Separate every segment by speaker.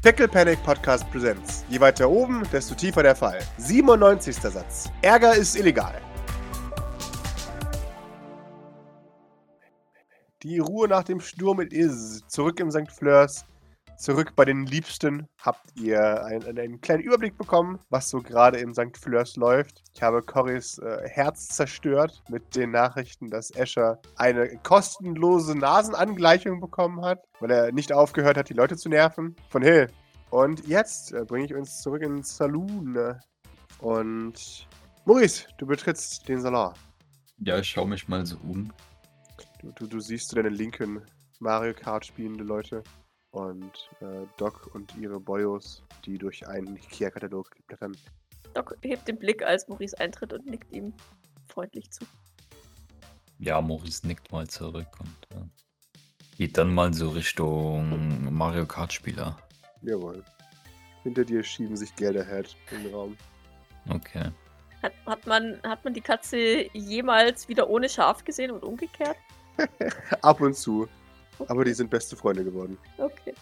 Speaker 1: Pickle Panic Podcast Presents. Je weiter oben, desto tiefer der Fall. 97. Satz. Ärger ist illegal. Die Ruhe nach dem Sturm ist zurück im St. Fleurs. Zurück bei den Liebsten habt ihr einen, einen kleinen Überblick bekommen, was so gerade im St. Fleurs läuft. Ich habe Corys äh, Herz zerstört mit den Nachrichten, dass Escher eine kostenlose Nasenangleichung bekommen hat, weil er nicht aufgehört hat, die Leute zu nerven. Von Hill. Und jetzt äh, bringe ich uns zurück ins Saloon. Und Maurice, du betrittst den Salon.
Speaker 2: Ja, ich schaue mich mal so um.
Speaker 1: Du, du, du siehst deine linken Mario Kart spielende Leute und äh, Doc und ihre Boyos, die durch einen Ikea-Katalog blättern.
Speaker 3: Doc hebt den Blick, als Maurice eintritt und nickt ihm freundlich zu.
Speaker 2: Ja, Maurice nickt mal zurück und äh, geht dann mal so Richtung Mario Kart Spieler.
Speaker 1: Jawohl. Hinter dir schieben sich Gelderhead in den Raum.
Speaker 2: Okay.
Speaker 3: Hat, hat, man, hat man die Katze jemals wieder ohne Schaf gesehen und umgekehrt?
Speaker 1: Ab und zu. Aber die sind beste Freunde geworden.
Speaker 3: Okay.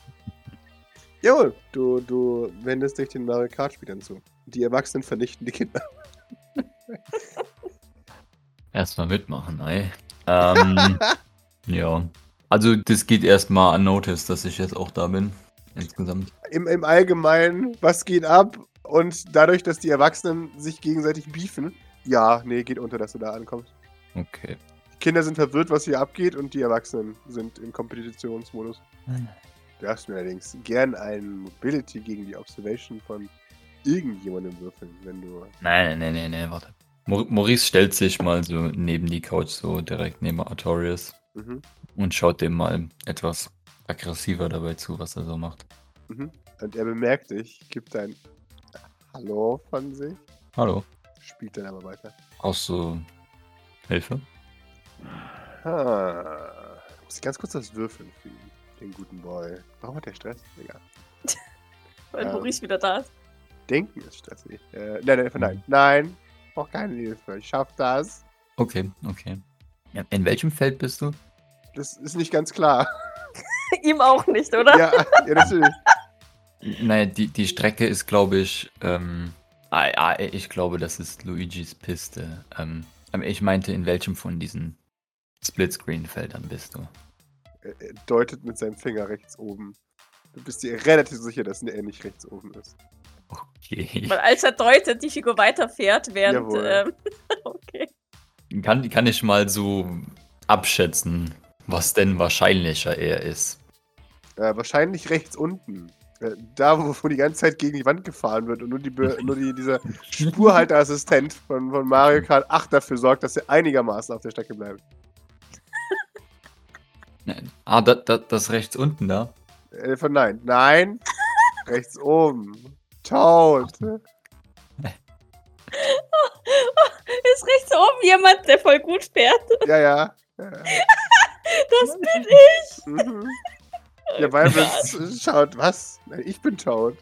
Speaker 1: Jawohl, du, du wendest dich den Mario Kart-Spielern zu. Die Erwachsenen vernichten die Kinder.
Speaker 2: Erstmal mitmachen, ey. Ähm, ja. Also, das geht erstmal unnoticed, dass ich jetzt auch da bin. Insgesamt.
Speaker 1: Im, Im Allgemeinen, was geht ab? Und dadurch, dass die Erwachsenen sich gegenseitig beefen, ja, nee, geht unter, dass du da ankommst.
Speaker 2: Okay.
Speaker 1: Kinder sind verwirrt, was hier abgeht, und die Erwachsenen sind im Kompetitionsmodus. Du darfst mir allerdings gern einen Mobility gegen die Observation von irgendjemandem würfeln, wenn du.
Speaker 2: Nein, nein, nein, nein, warte. Mau- Maurice stellt sich mal so neben die Couch, so direkt neben Artorius
Speaker 1: Mhm,
Speaker 2: und schaut dem mal etwas aggressiver dabei zu, was er so macht.
Speaker 1: mhm. Und er bemerkt dich, gibt ein Hallo von sich,
Speaker 2: Hallo.
Speaker 1: spielt dann aber weiter.
Speaker 2: Brauchst du Hilfe?
Speaker 1: Ah, muss ich ganz kurz das Würfeln für ihn, den guten Boy. Warum hat der Stress? Egal.
Speaker 3: Weil
Speaker 1: Ähm.
Speaker 3: Wieder da ist.
Speaker 1: Denken ist stressig. Äh, nein, nein, nein. Nein, brauch keine Hilfe. Ich schaff das.
Speaker 2: Okay, okay. Ja, in welchem Feld bist du?
Speaker 1: Das ist nicht ganz klar.
Speaker 3: Ihm auch nicht, oder?
Speaker 1: ja, ja, natürlich.
Speaker 2: Naja, die, die Strecke ist, glaube ich, ähm, ah, ah, ich glaube, das ist Luigis Piste. Ähm, aber ich meinte, in welchem von diesen Splitscreen-Feldern bist du?
Speaker 1: Er, deutet mit seinem Finger rechts oben. Du bist dir relativ sicher, dass er nicht rechts oben ist.
Speaker 2: Okay.
Speaker 3: Weil als er deutet, die Figur weiterfährt, während. Ähm, okay.
Speaker 2: Kann, kann ich mal so abschätzen, was denn wahrscheinlicher er ist?
Speaker 1: Äh, wahrscheinlich rechts unten. Äh, da, wo, wo die ganze Zeit gegen die Wand gefahren wird und nur, die, nur die, dieser Spurhalteassistent von, von Mario Kart 8 dafür sorgt, dass er einigermaßen auf der Strecke bleibt.
Speaker 2: Nein. Ah, da, da, das rechts unten da?
Speaker 1: Äh, von nein. Nein. rechts oben. Toad.
Speaker 3: Ist rechts oben jemand, der voll gut fährt?
Speaker 1: Ja, ja. ja.
Speaker 3: Das bin ich.
Speaker 1: Mhm. Ja, weil es schaut, was? Nein, ich bin Toad.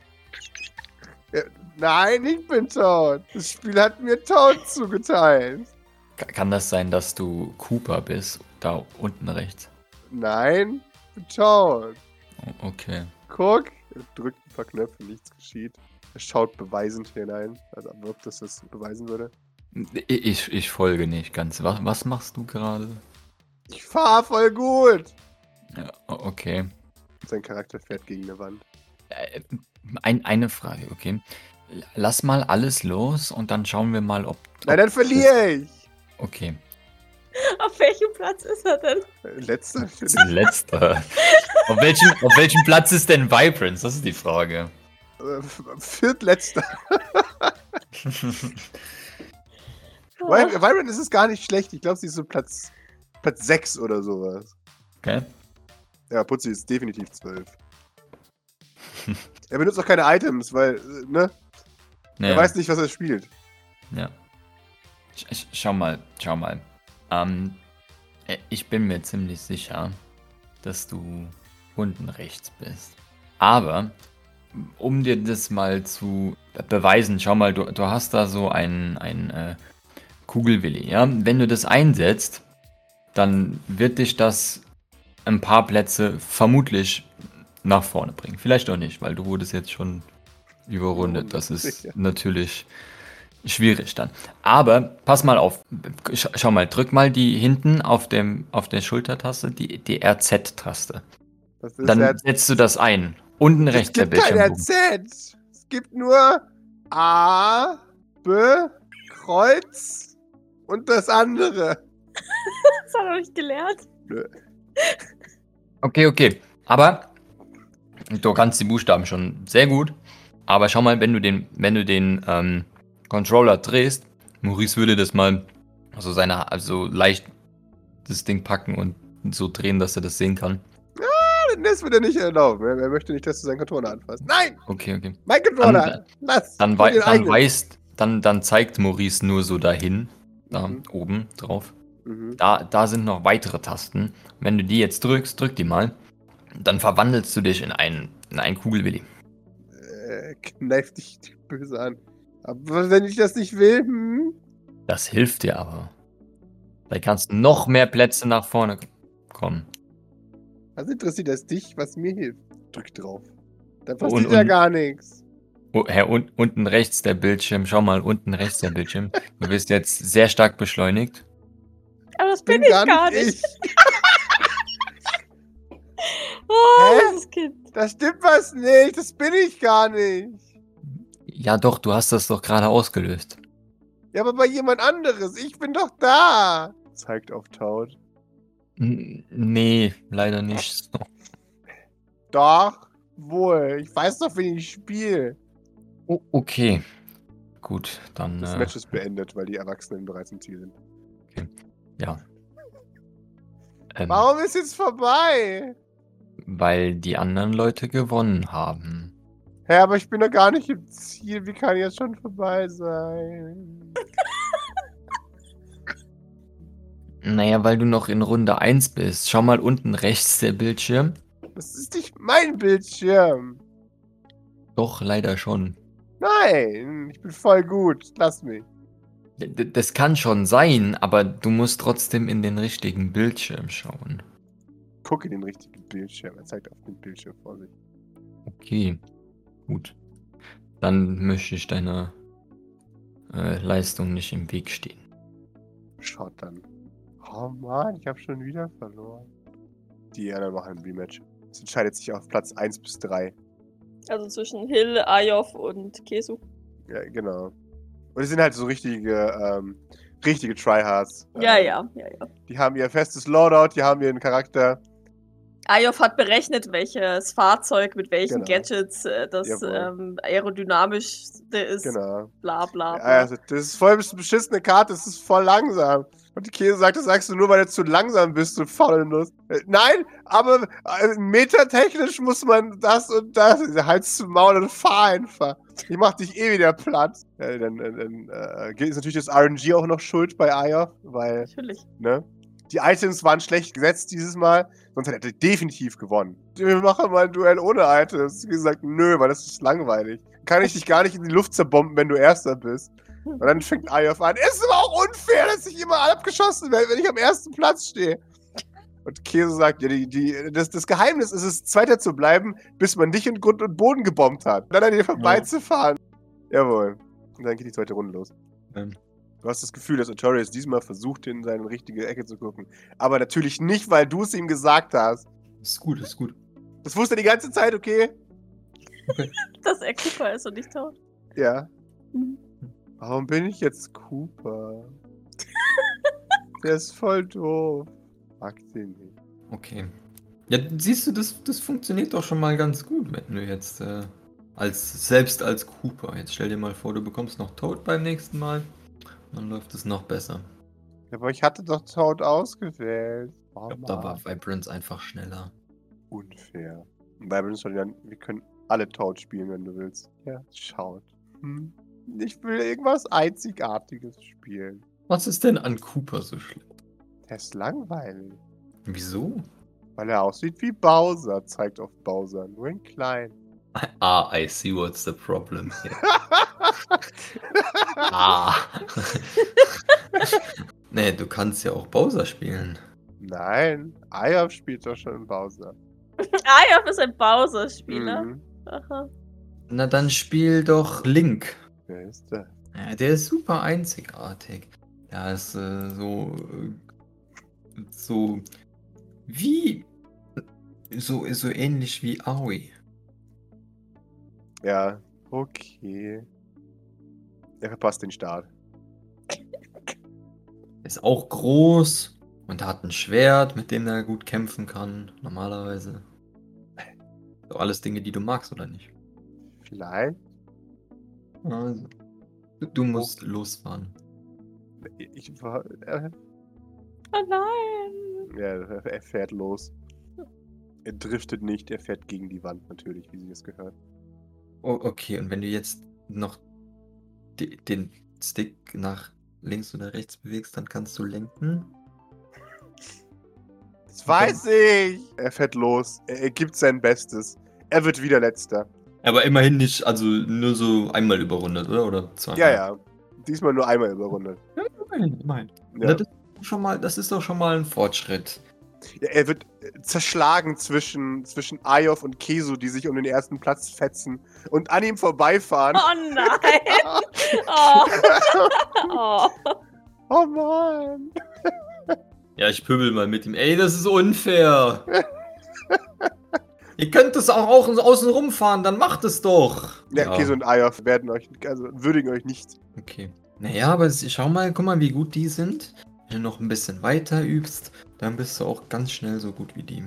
Speaker 1: Ja, nein, ich bin Toad. Das Spiel hat mir Toad zugeteilt.
Speaker 2: Ka- Kann das sein, dass du Cooper bist? Da unten rechts.
Speaker 1: Nein.
Speaker 2: Oh, okay.
Speaker 1: Guck. Er drückt ein paar Knöpfe, nichts geschieht. Er schaut beweisend hinein. Also, ob das das beweisen würde.
Speaker 2: Ich, ich, folge nicht ganz. Was, was machst du gerade?
Speaker 1: Ich fahr voll gut.
Speaker 2: Ja, okay.
Speaker 1: Sein Charakter fährt gegen eine Wand.
Speaker 2: Äh, ein, eine Frage, okay. Lass mal alles los und dann schauen wir mal, ob.
Speaker 1: Nein,
Speaker 2: ob
Speaker 1: dann verliere ich.
Speaker 2: Okay.
Speaker 3: Auf welchem Platz ist er denn?
Speaker 1: Letzter.
Speaker 2: Letzter. auf, welchem, auf welchem Platz ist denn Vibrance? Das ist die Frage.
Speaker 1: Äh, Viertletzter. Vib- Vibrant ist es gar nicht schlecht. Ich glaube, sie ist so Platz, Platz 6 oder sowas.
Speaker 2: okay.
Speaker 1: Ja, Putzi ist definitiv 12. er benutzt auch keine Items, weil, äh, ne? Er
Speaker 2: Ja,
Speaker 1: weiß nicht, was er spielt.
Speaker 2: ja. Sch sch schau mal, schau mal. Ähm, äh, ich bin mir ziemlich sicher, dass du unten rechts bist. Aber, um dir das mal zu beweisen, schau mal, du, du hast da so ein, ein äh, Kugelwilli, ja? Wenn du das einsetzt, dann wird dich das ein paar Plätze vermutlich nach vorne bringen. Vielleicht auch nicht, weil du wurdest jetzt schon überrundet. Das ist natürlich schwierig dann. Aber pass mal auf. Sch schau mal, drück mal die hinten auf, dem, auf der Schultertaste, die, die RZ-Taste. Dann
Speaker 1: ja-
Speaker 2: setzt du das ein. Unten
Speaker 1: es
Speaker 2: rechts der
Speaker 1: gibt kein
Speaker 2: Bildschirm.
Speaker 1: RZ. Es gibt nur A, B, Kreuz und das andere.
Speaker 3: Das hat er nicht gelernt.
Speaker 2: Okay, okay. Aber du kannst die Buchstaben schon sehr gut. Aber schau mal, wenn du den, wenn du den ähm, Controller drehst, Maurice würde das mal so seine, also leicht das Ding packen und so drehen, dass er das sehen kann.
Speaker 1: Das wird er nicht erlauben. Er, er möchte nicht, dass du seinen Controller anfasst. Nein!
Speaker 2: Okay, okay.
Speaker 1: Mein Controller! Lass!
Speaker 2: Dann, wei dann weist, dann, dann zeigt Maurice nur so dahin, da
Speaker 1: Mhm.
Speaker 2: oben drauf.
Speaker 1: Mhm.
Speaker 2: Da, da sind noch weitere Tasten. Wenn du die jetzt drückst, drück die mal. Dann verwandelst du dich in einen, in einen Kugelwilli.
Speaker 1: Äh, kneif dich böse an. Aber wenn ich das nicht will, hm?
Speaker 2: Das hilft dir aber. Da kannst du noch mehr Plätze nach vorne kommen.
Speaker 1: Was interessiert das dich, was mir hilft? Drück drauf. Dann
Speaker 2: Und-
Speaker 1: passiert ja gar nichts.
Speaker 2: Oh, Herr, un unten rechts der Bildschirm. Schau mal, unten rechts der Bildschirm. Du wirst jetzt sehr stark beschleunigt.
Speaker 3: Aber das bin, ich gar nicht. Oh,
Speaker 1: Hä?
Speaker 3: dieses Kind.
Speaker 1: Da stimmt was nicht. Das bin ich gar nicht.
Speaker 2: Ja, doch, du hast das doch gerade ausgelöst.
Speaker 1: Ja, aber bei jemand anderes. Ich bin doch da. Zeigt auf Taut.
Speaker 2: N nee, leider nicht.
Speaker 1: Doch. Wohl. Ich weiß doch, wen ich spiele.
Speaker 2: Oh, okay. Gut, dann.
Speaker 1: Das
Speaker 2: Äh,
Speaker 1: Match ist beendet, weil die Erwachsenen bereits im Ziel sind.
Speaker 2: ja. Ähm,
Speaker 1: Warum ist jetzt vorbei?
Speaker 2: weil die anderen Leute gewonnen haben.
Speaker 1: Hä, aber ich bin doch gar nicht im Ziel. Wie kann jetzt schon vorbei sein?
Speaker 2: Naja, weil du noch in Runde 1 bist. Schau mal unten rechts der Bildschirm.
Speaker 1: Das ist nicht mein Bildschirm.
Speaker 2: Doch, leider schon.
Speaker 1: Nein, ich bin voll gut. Lass mich.
Speaker 2: D- das kann schon sein, aber du musst trotzdem in den richtigen Bildschirm schauen.
Speaker 1: Gucke den richtigen Bildschirm. Er zeigt auf den Bildschirm vor sich.
Speaker 2: Okay, gut. Dann möchte ich deiner äh, Leistung nicht im Weg stehen.
Speaker 1: Schaut dann. Oh Mann, ich habe schon wieder verloren. Die anderen machen ein Rematch. Es entscheidet sich auf Platz 1 bis 3.
Speaker 3: Also zwischen Hill, Ayov und Kesu.
Speaker 1: Ja, genau. Und die sind halt so richtige, ähm, richtige Tryhards.
Speaker 3: Ja,
Speaker 1: Ähm,
Speaker 3: ja, ja, ja.
Speaker 1: Die haben ihr festes Loadout, die haben ihren Charakter.
Speaker 3: Ayov hat berechnet, welches Fahrzeug mit welchen
Speaker 1: Genau.
Speaker 3: Gadgets äh, das ähm, aerodynamischste ist.
Speaker 1: Genau.
Speaker 3: Bla bla. Bla.
Speaker 1: also, das ist voll eine beschissene Karte, das ist voll langsam. Und die Käse sagt, das sagst du nur, weil du zu langsam bist, du faule Nuss. Äh, nein, aber äh, metatechnisch muss man das und das. Halt's zum Maul und fahr einfach. Ich mach dich eh wieder platt. Ja, dann dann, dann äh, ist natürlich das RNG auch noch schuld bei Aya, weil,
Speaker 3: Natürlich.
Speaker 1: ne? Die Items waren schlecht gesetzt dieses Mal, sonst hätte er definitiv gewonnen. Wir machen mal ein Duell ohne Items. Wie gesagt, nö, weil das ist langweilig. Kann ich dich gar nicht in die Luft zerbomben, wenn du Erster bist. Und dann fängt Ayov an. Es ist aber auch unfair, dass ich immer abgeschossen werde, wenn ich am ersten Platz stehe. Und Käse sagt, ja, die, die, das, das Geheimnis ist es, Zweiter zu bleiben, bis man dich in Grund und Boden gebombt hat. Dann an dir vorbeizufahren. Jawohl. Und dann geht die zweite Runde los.
Speaker 2: Ähm.
Speaker 1: Du hast das Gefühl, dass Artorias diesmal versucht, in seine richtige Ecke zu gucken. Aber natürlich nicht, weil du es ihm gesagt hast.
Speaker 2: Ist gut, ist gut.
Speaker 1: Das wusste er die ganze Zeit, okay?
Speaker 3: Dass er Cooper ist und nicht tot.
Speaker 1: Ja.
Speaker 3: Mhm.
Speaker 1: Warum bin ich jetzt Cooper? Der ist voll doof. Mag den nicht.
Speaker 2: Okay. Ja, siehst du, das, das funktioniert doch schon mal ganz gut, wenn du jetzt äh, als selbst als Cooper. Jetzt stell dir mal vor, du bekommst noch Toad beim nächsten Mal. Dann läuft es noch besser.
Speaker 1: Aber ich hatte doch Toad ausgewählt. Oh,
Speaker 2: Ich glaube, da war Vibrance einfach schneller.
Speaker 1: unfair. Uns soll ja, wir können alle Toad spielen, wenn du willst. Ja, schaut. Hm. Ich will irgendwas Einzigartiges spielen.
Speaker 2: Was ist denn an Cooper so schlimm?
Speaker 1: Der ist langweilig.
Speaker 2: Wieso?
Speaker 1: Weil er aussieht wie Bowser, zeigt auf Bowser, nur in klein.
Speaker 2: Ah, I see what's the problem here. ah. nee, du kannst ja auch Bowser spielen.
Speaker 1: Nein, Ayab spielt doch schon Bowser.
Speaker 3: Ja, ist ein Bowser-Spieler.
Speaker 1: Mhm.
Speaker 2: Na dann spiel doch Link.
Speaker 1: Wer ist das?
Speaker 2: Ja, der ist super einzigartig. Der ist äh, so. Äh, so. Wie. So, so ähnlich wie Aoi.
Speaker 1: Ja, okay. Er verpasst den Start.
Speaker 2: Ist auch groß und hat ein Schwert, mit dem er gut kämpfen kann, normalerweise. So alles Dinge, die du magst, oder nicht?
Speaker 1: Vielleicht?
Speaker 2: Also, du, musst losfahren.
Speaker 1: Ich war. Äh,
Speaker 3: Oh nein.
Speaker 1: ja, er fährt los. Er driftet nicht, er fährt gegen die Wand natürlich, wie sie es gehört.
Speaker 2: Oh, okay, und wenn du jetzt noch die, den Stick nach links oder rechts bewegst, dann kannst du lenken.
Speaker 1: Das weiß ich! Er fährt los. Er, er gibt sein Bestes. Er wird wieder letzter.
Speaker 2: Aber immerhin nicht, also nur so einmal überrundet, oder? Oder zweimal?
Speaker 1: Ja, ja. Diesmal nur einmal überrundet.
Speaker 2: ja immerhin, immerhin.
Speaker 1: Ja.
Speaker 2: Das, ist schon mal, das ist doch schon mal ein Fortschritt.
Speaker 1: Ja, er wird äh, zerschlagen zwischen, zwischen Ayov und Kesu, die sich um den ersten Platz fetzen und an ihm vorbeifahren.
Speaker 3: Oh nein. Oh. oh.
Speaker 1: Oh Mann!
Speaker 2: Ja, ich pöbel mal mit ihm. Ey, das ist unfair. Ihr könnt es auch, auch außen rumfahren, dann macht es doch.
Speaker 1: Ja, Kesu und Ayov werden euch, also würdigen euch nicht.
Speaker 2: Okay. Naja, aber schau mal, guck mal, wie gut die sind. Wenn du noch ein bisschen weiter übst, dann bist du auch ganz schnell so gut wie die.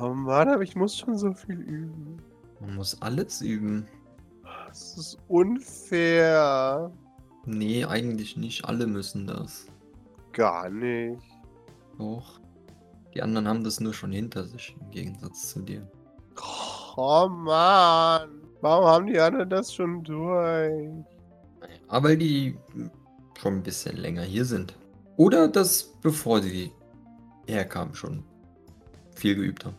Speaker 1: Oh Mann, aber ich muss schon so viel üben.
Speaker 2: Man muss alles üben.
Speaker 1: Das ist unfair.
Speaker 2: Nee, eigentlich nicht. Alle müssen das.
Speaker 1: Gar nicht.
Speaker 2: Doch. Die anderen haben das nur schon hinter sich, im Gegensatz zu dir.
Speaker 1: Oh Mann. Warum haben die anderen das schon durch?
Speaker 2: Aber weil die schon ein bisschen länger hier sind. Oder das, bevor sie herkamen, schon viel geübt haben.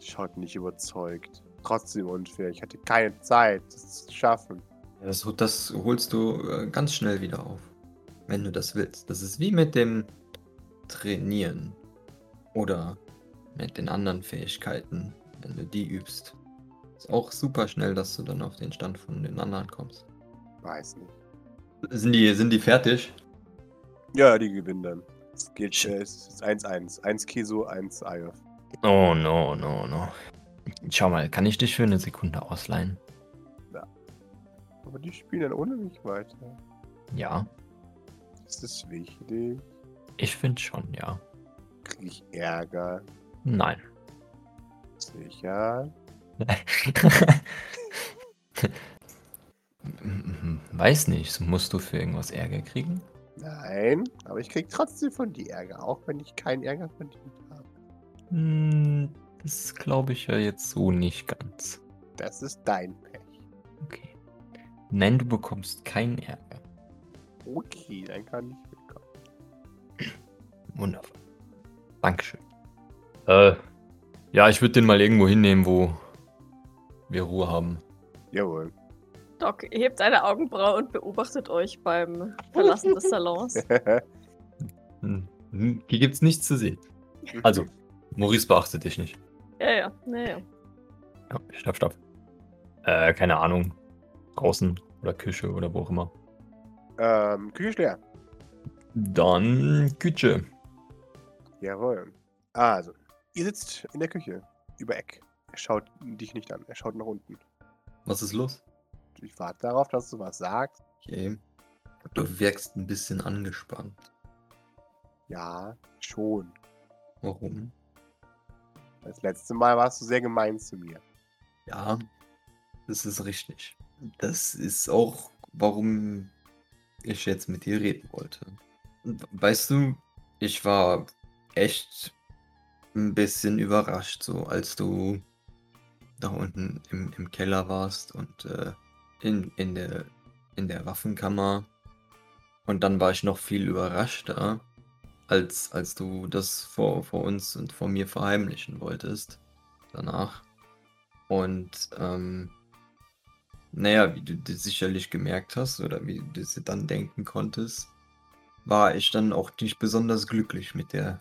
Speaker 1: Schaut nicht überzeugt. Trotzdem unfair. Ich hatte keine Zeit, das zu schaffen.
Speaker 2: Das, das holst du äh, ganz schnell wieder auf. Wenn du das willst. Das ist wie mit dem Trainieren. Oder mit den anderen Fähigkeiten, wenn du die übst. Ist auch super schnell, dass du dann auf den Stand von den anderen kommst.
Speaker 1: Weiß nicht.
Speaker 2: Sind die, sind die fertig?
Speaker 1: Ja, die gewinnen dann. Es geht es ist 1-1. 1 Keso, 1 Ayov.
Speaker 2: Oh no, no, no. Schau mal, kann ich dich für eine Sekunde ausleihen?
Speaker 1: Aber die spielen dann ohne mich weiter.
Speaker 2: Ja,
Speaker 1: Ist das wichtig?
Speaker 2: ich finde schon, ja.
Speaker 1: Kriege ich Ärger?
Speaker 2: Nein.
Speaker 1: Sicher?
Speaker 2: Weiß nicht, musst du für irgendwas Ärger kriegen?
Speaker 1: Nein, aber ich krieg trotzdem von dir Ärger, auch wenn ich keinen Ärger verdient habe.
Speaker 2: Hm, Das glaube ich ja jetzt so nicht ganz.
Speaker 1: Das ist dein Pech.
Speaker 2: Okay. Nein, du bekommst keinen Ärger.
Speaker 1: Okay, dann kann ich mitkommen.
Speaker 2: Wunderbar. Dankeschön. Äh, ja, ich würde den mal irgendwo hinnehmen, wo wir Ruhe haben.
Speaker 1: Jawohl.
Speaker 3: Doc hebt eine Augenbraue und beobachtet euch beim Verlassen des Salons.
Speaker 2: Hm, Hier gibt's nichts zu sehen. Also, Maurice beachtet dich nicht.
Speaker 3: Ja, ja, ja, ja.
Speaker 2: Ja, stopp, stopp. Äh, keine Ahnung. Draußen oder Küche oder wo auch immer.
Speaker 1: ähm, Küche ist leer.
Speaker 2: Dann Küche.
Speaker 1: Jawohl. Also, ihr sitzt in der Küche. Über Eck. Er schaut dich nicht an. Er schaut nach unten.
Speaker 2: Was ist los?
Speaker 1: Ich warte darauf, dass du was sagst.
Speaker 2: Okay. Du wirkst ein bisschen angespannt.
Speaker 1: Ja, schon.
Speaker 2: Warum?
Speaker 1: Das letzte Mal warst du sehr gemein zu mir.
Speaker 2: Ja, das ist richtig. Das ist auch, warum ich jetzt mit dir reden wollte. Weißt du, ich war echt ein bisschen überrascht, so als du da unten im, im Keller warst und äh, in, in, der, in der Waffenkammer. Und dann war ich noch viel überraschter, als, als du das vor, vor uns und vor mir verheimlichen wolltest. Danach. Und ähm, naja, wie du dir sicherlich gemerkt hast oder wie du dir dann denken konntest, war ich dann auch nicht besonders glücklich mit der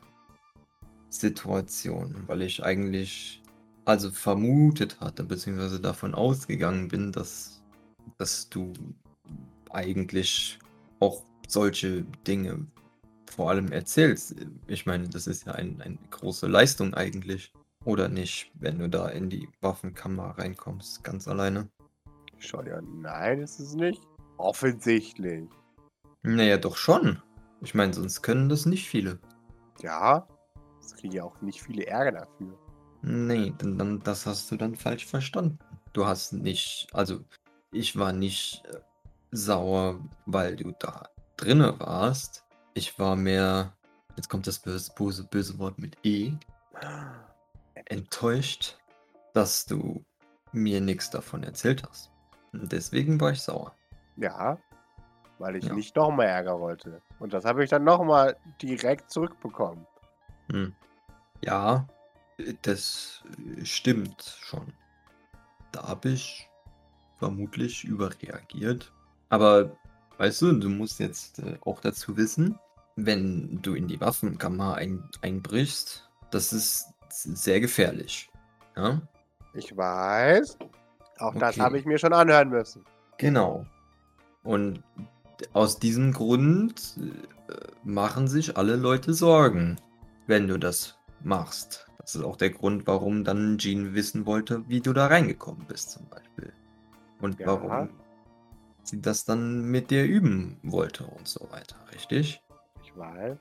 Speaker 2: Situation, weil ich eigentlich also vermutet hatte, beziehungsweise davon ausgegangen bin, dass, dass du eigentlich auch solche Dinge vor allem erzählst. Ich meine, das ist ja ein, eine große Leistung eigentlich. Oder nicht, wenn du da in die Waffenkammer reinkommst, ganz alleine?
Speaker 1: Schau dir an. Nein, ist es nicht. Offensichtlich.
Speaker 2: Naja, doch schon. Ich meine, sonst können das nicht viele.
Speaker 1: Ja, es kriegen ja auch nicht viele Ärger dafür.
Speaker 2: Nee, dann, dann, das hast du dann falsch verstanden. Du hast nicht, also ich war nicht äh, sauer, weil du da drinne warst. Ich war mehr, jetzt kommt das böse, böse, böse Wort mit E, enttäuscht, dass du mir nichts davon erzählt hast. Und deswegen war ich sauer.
Speaker 1: Ja, weil ich
Speaker 2: Ja.
Speaker 1: nicht nochmal Ärger wollte. Und das habe ich dann nochmal direkt zurückbekommen.
Speaker 2: Hm. Ja, das stimmt schon. Da habe ich vermutlich überreagiert. Aber weißt du, du musst jetzt äh, auch dazu wissen, wenn du in die Waffenkammer ein, einbrichst, das ist sehr gefährlich. Ja,
Speaker 1: Ich weiß. Auch das
Speaker 2: Okay.
Speaker 1: habe ich mir schon anhören müssen.
Speaker 2: genau. Und aus diesem Grund äh, machen sich alle Leute Sorgen, wenn du das machst. Das ist auch der Grund, warum dann Jean wissen wollte, wie du da reingekommen bist, zum Beispiel. Und
Speaker 1: Ja.
Speaker 2: warum sie das dann mit dir üben wollte und so weiter, richtig?
Speaker 1: Ich weiß.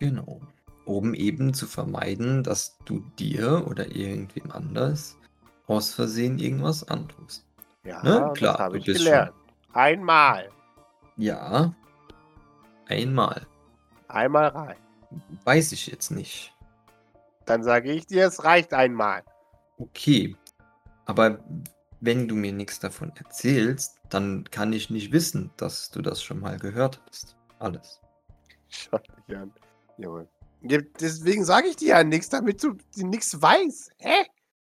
Speaker 2: Genau. Um eben zu vermeiden, dass du dir oder irgendwem anders aus Versehen irgendwas antust.
Speaker 1: Ja,
Speaker 2: Ne?
Speaker 1: das
Speaker 2: Klar,
Speaker 1: habe ich gelernt. Einmal.
Speaker 2: Ja, einmal.
Speaker 1: Einmal rein.
Speaker 2: Weiß ich jetzt nicht.
Speaker 1: Dann sage ich dir, es reicht einmal.
Speaker 2: Okay, aber wenn du mir nichts davon erzählst, dann kann ich nicht wissen, dass du das schon mal gehört hast. Alles.
Speaker 1: Schau dich an. Junge. Ja, Deswegen sage ich dir ja nichts, damit du nichts weißt. Hä?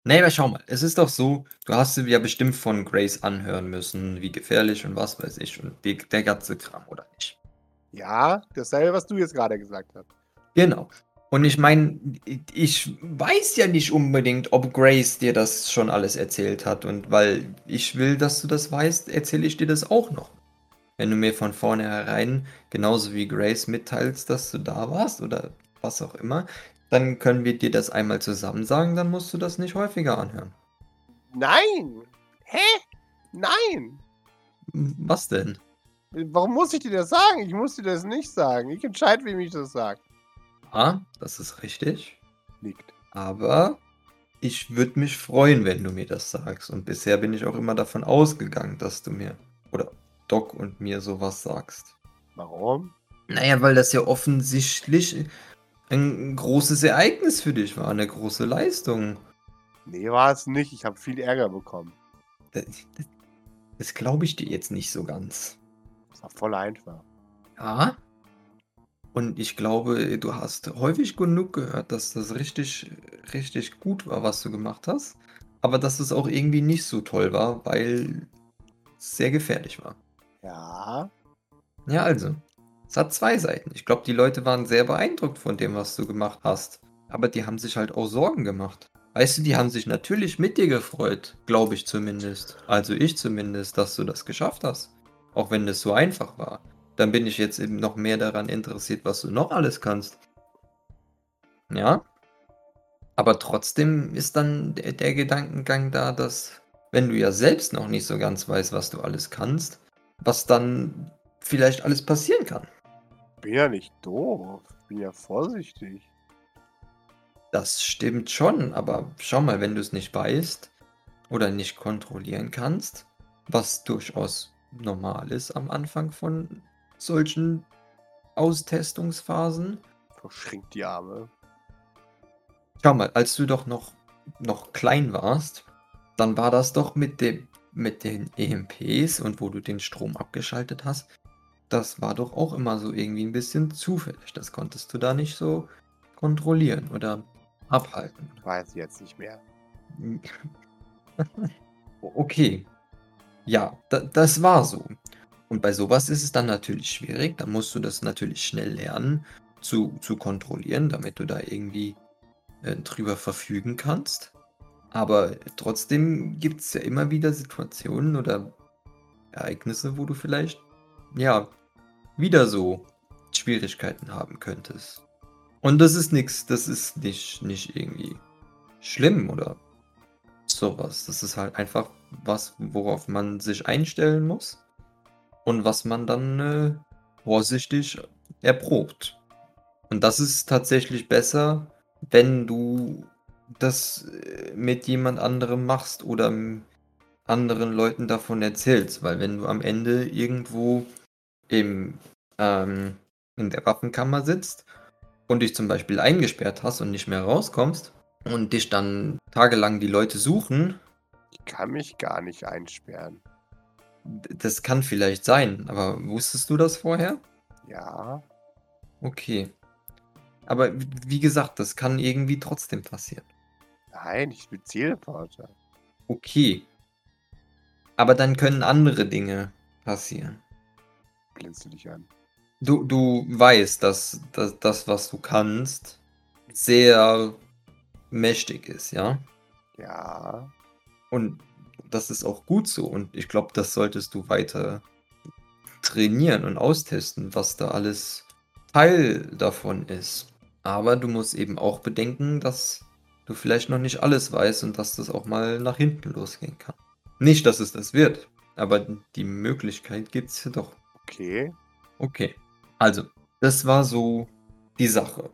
Speaker 2: Nee, aber schau mal, es ist doch so, du hast ja bestimmt von Grace anhören müssen, wie gefährlich und was weiß ich und die, der ganze Kram, oder nicht?
Speaker 1: Ja, dasselbe, was du jetzt gerade gesagt hast.
Speaker 2: Genau. Und ich meine, ich weiß ja nicht unbedingt, ob Grace dir das schon alles erzählt hat. Und weil ich will, dass du das weißt, erzähle ich dir das auch noch. Wenn du mir von vornherein, genauso wie Grace, mitteilst, dass du da warst oder was auch immer, dann können wir dir das einmal zusammen sagen, dann musst du das nicht häufiger anhören.
Speaker 1: Nein! Hä? Nein!
Speaker 2: Was denn?
Speaker 1: Warum muss ich dir das sagen? Ich muss dir das nicht sagen. Ich entscheide, wem ich das sage.
Speaker 2: Ah, das ist richtig.
Speaker 1: Liegt.
Speaker 2: Aber ich würde mich freuen, wenn du mir das sagst. Und bisher bin ich auch immer davon ausgegangen, dass du mir oder Doc und mir sowas sagst.
Speaker 1: Warum?
Speaker 2: Naja, weil das ja offensichtlich ein großes Ereignis für dich war, eine große Leistung.
Speaker 1: Nee, war es nicht. Ich habe viel Ärger bekommen.
Speaker 2: Das, das, das glaube ich dir jetzt nicht so ganz.
Speaker 1: Das war voll einfach.
Speaker 2: Ja. Und ich glaube, du hast häufig genug gehört, dass das richtig, richtig gut war, was du gemacht hast. Aber dass es auch irgendwie nicht so toll war, weil es sehr gefährlich war.
Speaker 1: Ja.
Speaker 2: Ja, also. Es hat zwei Seiten. Ich glaube, die Leute waren sehr beeindruckt von dem, was du gemacht hast. Aber die haben sich halt auch Sorgen gemacht. Weißt du, die haben sich natürlich mit dir gefreut, glaube ich zumindest. Also ich zumindest, dass du das geschafft hast. Auch wenn es so einfach war. Dann bin ich jetzt eben noch mehr daran interessiert, was du noch alles kannst. Ja. Aber trotzdem ist dann der, der Gedankengang da, dass wenn du ja selbst noch nicht so ganz weißt, was du alles kannst, was dann vielleicht alles passieren kann.
Speaker 1: Bin ja nicht doof. Bin ja vorsichtig.
Speaker 2: Das stimmt schon, aber schau mal, wenn du es nicht weißt oder nicht kontrollieren kannst, was durchaus normal ist am Anfang von solchen Austestungsphasen.
Speaker 1: Verschränkt die Arme.
Speaker 2: Schau mal, als du doch noch, noch klein warst, dann war das doch mit, dem, mit den EMPs und wo du den Strom abgeschaltet hast, das war doch auch immer so irgendwie ein bisschen zufällig. Das konntest du da nicht so kontrollieren oder abhalten.
Speaker 1: Weiß ich jetzt nicht mehr.
Speaker 2: Okay. Ja, da, das war so. Und bei sowas ist es dann natürlich schwierig. Da musst du das natürlich schnell lernen zu, zu kontrollieren, damit du da irgendwie äh, drüber verfügen kannst.
Speaker 4: Aber trotzdem gibt es ja immer wieder Situationen oder Ereignisse, wo du vielleicht, ja, wieder so Schwierigkeiten haben könntest. Und das ist nichts, das ist nicht, nicht irgendwie schlimm oder sowas. Das ist halt einfach was, worauf man sich einstellen muss und was man dann äh, vorsichtig erprobt. Und das ist tatsächlich besser, wenn du das äh, mit jemand anderem machst oder anderen Leuten davon erzählst, weil wenn du am Ende irgendwo im, ähm, in der Waffenkammer sitzt und dich zum Beispiel eingesperrt hast und nicht mehr rauskommst und dich dann tagelang die Leute suchen,
Speaker 1: Ich kann mich gar nicht einsperren.
Speaker 4: Das kann vielleicht sein, aber wusstest du das vorher?
Speaker 1: Ja.
Speaker 4: Okay. Aber wie gesagt, das kann irgendwie trotzdem passieren.
Speaker 1: Nein, ich bin Zielreporter.
Speaker 4: Okay. Aber dann können andere Dinge passieren.
Speaker 1: Blinzel dich an.
Speaker 4: Du, du weißt, dass, dass das, was du kannst, sehr mächtig ist, ja?
Speaker 1: Ja.
Speaker 4: Und das ist auch gut so. Und ich glaube, das solltest du weiter trainieren und austesten, was da alles Teil davon ist. Aber du musst eben auch bedenken, dass du vielleicht noch nicht alles weißt und dass das auch mal nach hinten losgehen kann. Nicht, dass es das wird, aber die Möglichkeit gibt es ja doch.
Speaker 1: Okay.
Speaker 4: Okay. Also, das war so die Sache.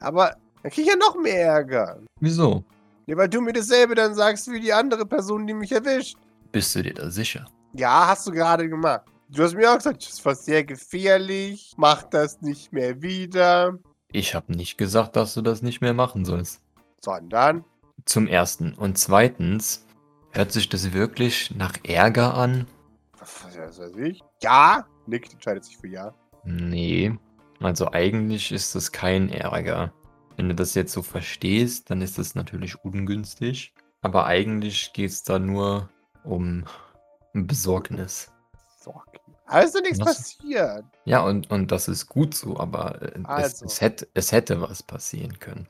Speaker 1: Aber dann krieg ich ja noch mehr Ärger.
Speaker 2: Wieso?
Speaker 1: Ja, weil du mir dasselbe dann sagst wie die andere Person, die mich erwischt.
Speaker 2: Bist du dir da sicher?
Speaker 1: Ja, hast du gerade gemacht. Du hast mir auch gesagt, das war sehr gefährlich. Mach das nicht mehr wieder.
Speaker 2: Ich habe nicht gesagt, dass du das nicht mehr machen sollst.
Speaker 1: Sondern,
Speaker 2: Zum ersten. Und zweitens, hört sich das wirklich nach Ärger an?
Speaker 1: was was weiß ich? Ja. Nick entscheidet sich für Ja.
Speaker 2: Nee. Also eigentlich ist das kein Ärger. Wenn du das jetzt so verstehst, dann ist das natürlich ungünstig. Aber eigentlich geht es da nur um Besorgnis.
Speaker 1: Sorgen. Aber ist nichts
Speaker 2: Was?
Speaker 1: passiert.
Speaker 2: Ja, und, und das ist gut so, aber äh, es,
Speaker 1: Also.
Speaker 2: es, hätte, es hätte was passieren können.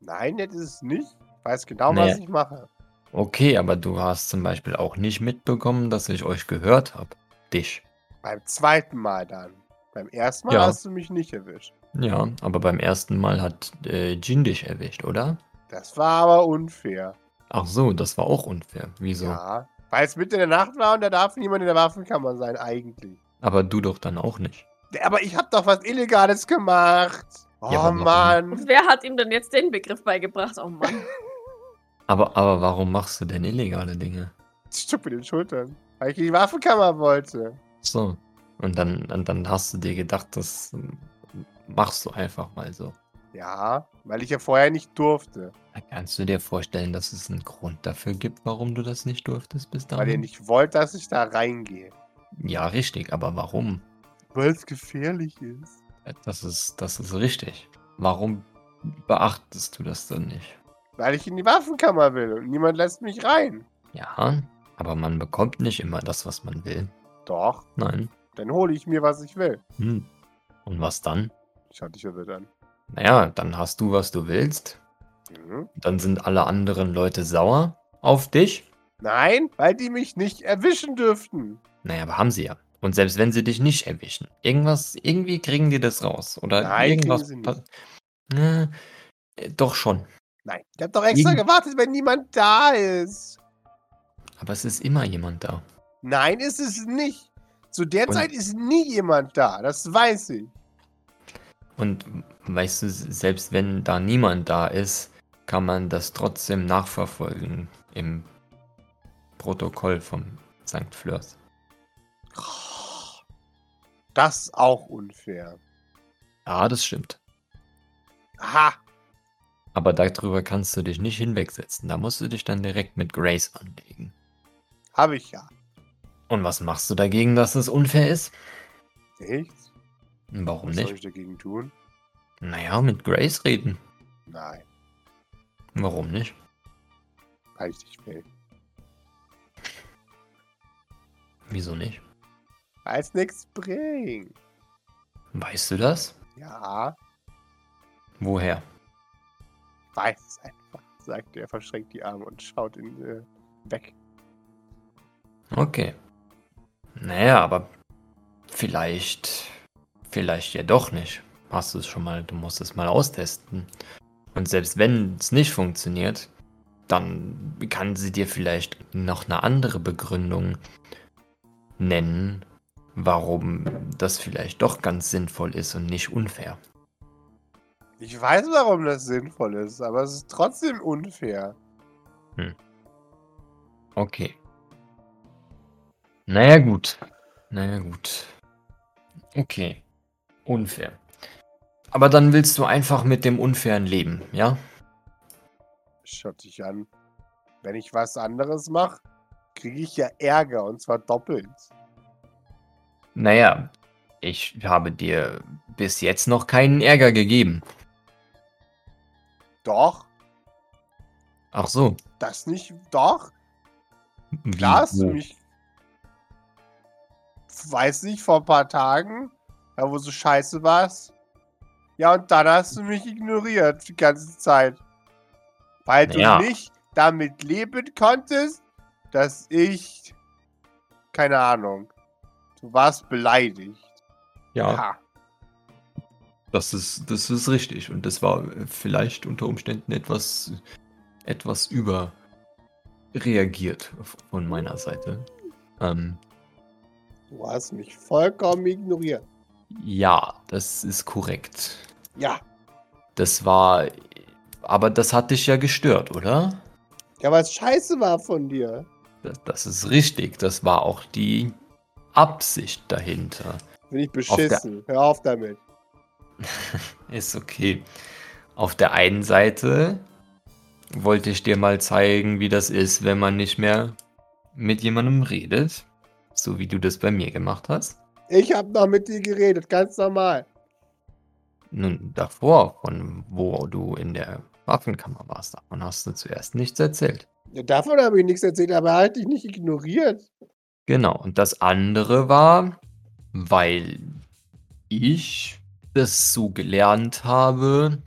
Speaker 1: Nein, das ist es nicht. Ich weiß genau,
Speaker 2: Nee.
Speaker 1: was ich mache.
Speaker 2: Okay, aber du hast zum Beispiel auch nicht mitbekommen, dass ich euch gehört habe. Dich.
Speaker 1: Beim zweiten Mal dann. Beim ersten Mal
Speaker 2: Ja.
Speaker 1: hast du mich nicht erwischt.
Speaker 2: Ja, aber beim ersten Mal hat äh, Jin dich erwischt, oder?
Speaker 1: Das war aber unfair.
Speaker 2: Ach so, das war auch unfair. Wieso?
Speaker 1: Ja. Weil es mitten in der Nacht war und da darf niemand in der Waffenkammer sein, eigentlich.
Speaker 2: Aber du doch dann auch nicht.
Speaker 1: Aber ich hab doch was Illegales gemacht. Oh
Speaker 2: Ja, warum?
Speaker 1: Mann.
Speaker 3: Und wer hat ihm denn jetzt den Begriff beigebracht? Oh Mann.
Speaker 2: Aber, aber warum machst du denn illegale Dinge?
Speaker 1: Stuck mit den Schultern. Weil ich in die Waffenkammer wollte.
Speaker 2: So. Und dann, und dann hast du dir gedacht, das machst du einfach mal so.
Speaker 1: Ja, weil ich ja vorher nicht durfte.
Speaker 2: Kannst du dir vorstellen, dass es einen Grund dafür gibt, warum du das nicht durftest bis
Speaker 1: Weil ihr
Speaker 2: dahin?
Speaker 1: nicht wollt, dass ich da reingehe.
Speaker 2: Ja, richtig, aber warum?
Speaker 1: Weil es gefährlich ist.
Speaker 2: Das ist, das ist richtig. Warum beachtest du das dann nicht?
Speaker 1: Weil ich in die Waffenkammer will und niemand lässt mich rein.
Speaker 2: Ja, aber man bekommt nicht immer das, was man will.
Speaker 1: Doch,
Speaker 2: Nein.
Speaker 1: Dann hole ich mir, was ich will.
Speaker 2: Hm. Und was dann?
Speaker 1: Schau dich verwirrt an.
Speaker 2: Naja, dann hast du, was du willst.
Speaker 1: Mhm.
Speaker 2: Dann sind alle anderen Leute sauer auf dich.
Speaker 1: Nein, weil die mich nicht erwischen dürften.
Speaker 2: Naja, aber haben sie ja. Und selbst wenn sie dich nicht erwischen, irgendwas, irgendwie kriegen die das raus. Oder
Speaker 1: Nein,
Speaker 2: irgendwas.
Speaker 1: sie
Speaker 2: pa- Äh, äh, doch schon.
Speaker 1: Nein, ich hab doch extra
Speaker 2: Irgend-
Speaker 1: gewartet, wenn niemand da ist.
Speaker 2: Aber es ist immer jemand da.
Speaker 1: Nein, ist es nicht. Zu der
Speaker 2: Und-
Speaker 1: Zeit ist nie jemand da, das weiß ich.
Speaker 2: Und weißt du, selbst wenn da niemand da ist, kann man das trotzdem nachverfolgen im Protokoll vom St. Fleurs.
Speaker 1: Das ist auch unfair.
Speaker 2: Ja, das stimmt.
Speaker 1: Aha,
Speaker 2: Aber darüber kannst du dich nicht hinwegsetzen. Da musst du dich dann direkt mit Grace anlegen.
Speaker 1: habe ich ja.
Speaker 2: Und was machst du dagegen, dass es unfair ist?
Speaker 1: Nichts?
Speaker 2: Warum
Speaker 1: Was soll
Speaker 2: nicht?
Speaker 1: ich dagegen tun?
Speaker 2: Naja, mit Grace reden.
Speaker 1: Nein,
Speaker 2: Warum nicht?
Speaker 1: weil ich nicht will.
Speaker 2: Wieso nicht?
Speaker 1: Weil es nichts bringt.
Speaker 2: Weißt du das?
Speaker 1: Ja,
Speaker 2: Woher?
Speaker 1: weiß es einfach. sagt er, verschränkt die Arme und schaut in, äh, weg.
Speaker 2: Okay. Naja, aber vielleicht, vielleicht ja doch nicht. Hast du es schon mal, du musst es mal austesten. Und selbst wenn es nicht funktioniert, dann kann sie dir vielleicht noch eine andere Begründung nennen, warum das vielleicht doch ganz sinnvoll ist und nicht unfair.
Speaker 1: Ich weiß, warum das sinnvoll ist, aber es ist trotzdem unfair.
Speaker 2: Okay. Naja, gut. Naja, gut. Okay. Unfair. Aber dann willst du einfach mit dem Unfairen leben, ja?
Speaker 1: Schaut dich an. Wenn ich was anderes mache, kriege ich ja Ärger und zwar doppelt.
Speaker 2: Naja, ich habe dir bis jetzt noch keinen Ärger gegeben.
Speaker 1: Doch,
Speaker 2: Ach so.
Speaker 1: das nicht. Doch,
Speaker 2: Wie,
Speaker 1: klar hast du mich. Weiß nicht, vor ein paar Tagen, da wo so scheiße warst. Ja, und dann hast du mich ignoriert die ganze Zeit. Weil
Speaker 2: Naja.
Speaker 1: du nicht damit leben konntest, dass ich. Keine Ahnung. Du warst beleidigt.
Speaker 2: Ja,
Speaker 1: Ha.
Speaker 2: das ist, das ist richtig. Und das war äh, vielleicht unter Umständen etwas, etwas überreagiert von meiner Seite. Ähm,
Speaker 1: Du hast mich vollkommen ignoriert.
Speaker 2: ja, das ist korrekt.
Speaker 1: Ja.
Speaker 2: Das war. Aber das hat dich ja gestört, oder?
Speaker 1: Ja, was scheiße war von dir.
Speaker 2: Das, das ist richtig. Das war auch die Absicht dahinter.
Speaker 1: Bin ich
Speaker 2: Auf
Speaker 1: beschissen. Hör auf damit.
Speaker 2: Ist okay. Auf der einen Seite wollte ich dir mal zeigen, wie das ist, wenn man nicht mehr mit jemandem redet. So wie du das bei mir gemacht hast.
Speaker 1: Ich hab noch mit dir geredet, ganz normal.
Speaker 2: Nun, davor, von wo du in der Waffenkammer warst, davon hast du zuerst nichts erzählt.
Speaker 1: Ja, davon habe ich nichts erzählt, aber er hat dich nicht ignoriert.
Speaker 2: Genau, und das andere war, weil ich das so gelernt habe,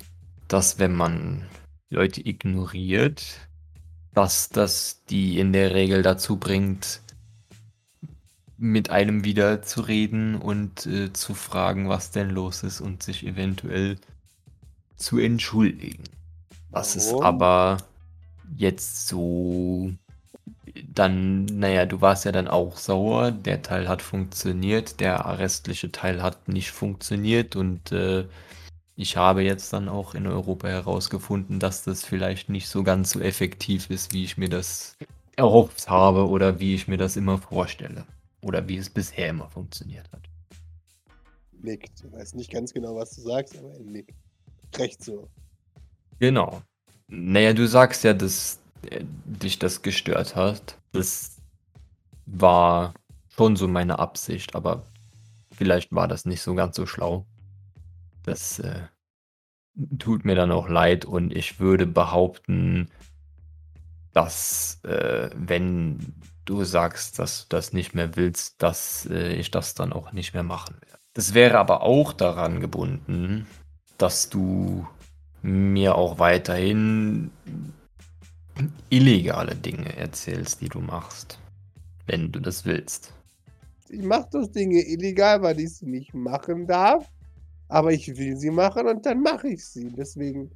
Speaker 2: dass wenn man Leute ignoriert, dass das die in der Regel dazu bringt, mit einem wieder zu reden und äh, zu fragen, was denn los ist und sich eventuell zu entschuldigen. Das ist
Speaker 1: Warum?
Speaker 2: aber jetzt so dann, naja, du warst ja dann auch sauer. Der Teil hat funktioniert, der restliche Teil hat nicht funktioniert und äh, ich habe jetzt dann auch in Europa herausgefunden, dass das vielleicht nicht so ganz so effektiv ist, wie ich mir das erhofft habe oder wie ich mir das immer vorstelle. Oder wie es bisher immer funktioniert hat.
Speaker 1: Nickt. Ich weiß nicht ganz genau, was du sagst, aber er nickt. Recht so.
Speaker 2: Genau. Naja, du sagst ja, dass äh, dich das gestört hat. Das war schon so meine Absicht, aber vielleicht war das nicht so ganz so schlau. Das äh, tut mir dann auch leid und ich würde behaupten, dass äh, wenn du sagst, dass du das nicht mehr willst, dass äh, ich das dann auch nicht mehr machen werde. Das wäre aber auch daran gebunden, dass du mir auch weiterhin illegale Dinge erzählst, die du machst, wenn du das willst.
Speaker 1: Ich mache das Dinge illegal, weil ich sie nicht machen darf. Aber ich will sie machen und dann mache ich sie. Deswegen,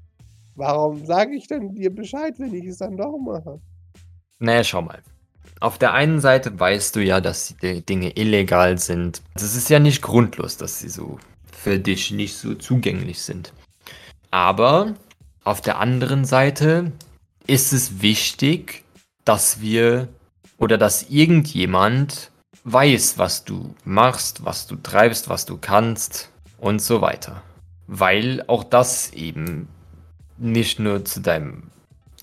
Speaker 1: warum sage ich dann dir Bescheid, wenn ich es dann doch mache?
Speaker 2: Naja, schau mal. Auf der einen Seite weißt du ja, dass die Dinge illegal sind. Es ist ja nicht grundlos, dass sie so für dich nicht so zugänglich sind. Aber auf der anderen Seite ist es wichtig, dass wir oder dass irgendjemand weiß, was du machst, was du treibst, was du kannst und so weiter. Weil auch das eben nicht nur zu deinem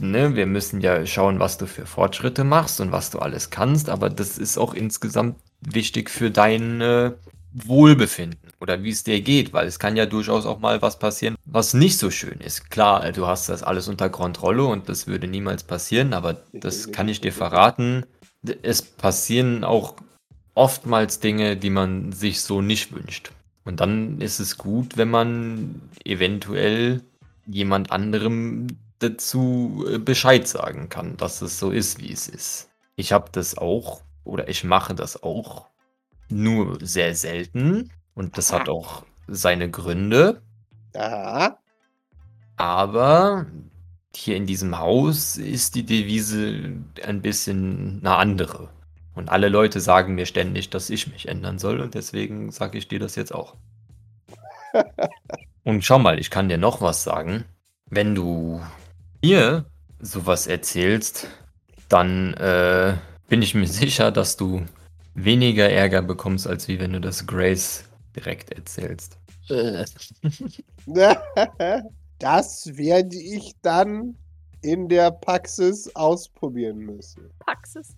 Speaker 2: ne, wir müssen ja schauen, was du für Fortschritte machst und was du alles kannst, aber das ist auch insgesamt wichtig für dein äh, Wohlbefinden oder wie es dir geht, weil es kann ja durchaus auch mal was passieren, was nicht so schön ist. Klar, du hast das alles unter Kontrolle und das würde niemals passieren, aber das kann ich dir verraten. Es passieren auch oftmals Dinge, die man sich so nicht wünscht. Und dann ist es gut, wenn man eventuell jemand anderem dazu äh, Bescheid sagen kann, dass es so ist, wie es ist. Ich habe das auch, oder ich mache das auch, nur sehr selten. Und das hat auch seine Gründe.
Speaker 1: Aha.
Speaker 2: Aber hier in diesem Haus ist die Devise ein bisschen eine andere. Und alle Leute sagen mir ständig, dass ich mich ändern soll. Und deswegen sage ich dir das jetzt auch. Und schau mal, ich kann dir noch was sagen. Wenn du ihr sowas erzählst, dann äh, bin ich mir sicher, dass du weniger Ärger bekommst, als wie wenn du das Grace direkt erzählst.
Speaker 1: Das werde ich dann in der Praxis ausprobieren müssen.
Speaker 3: Praxis.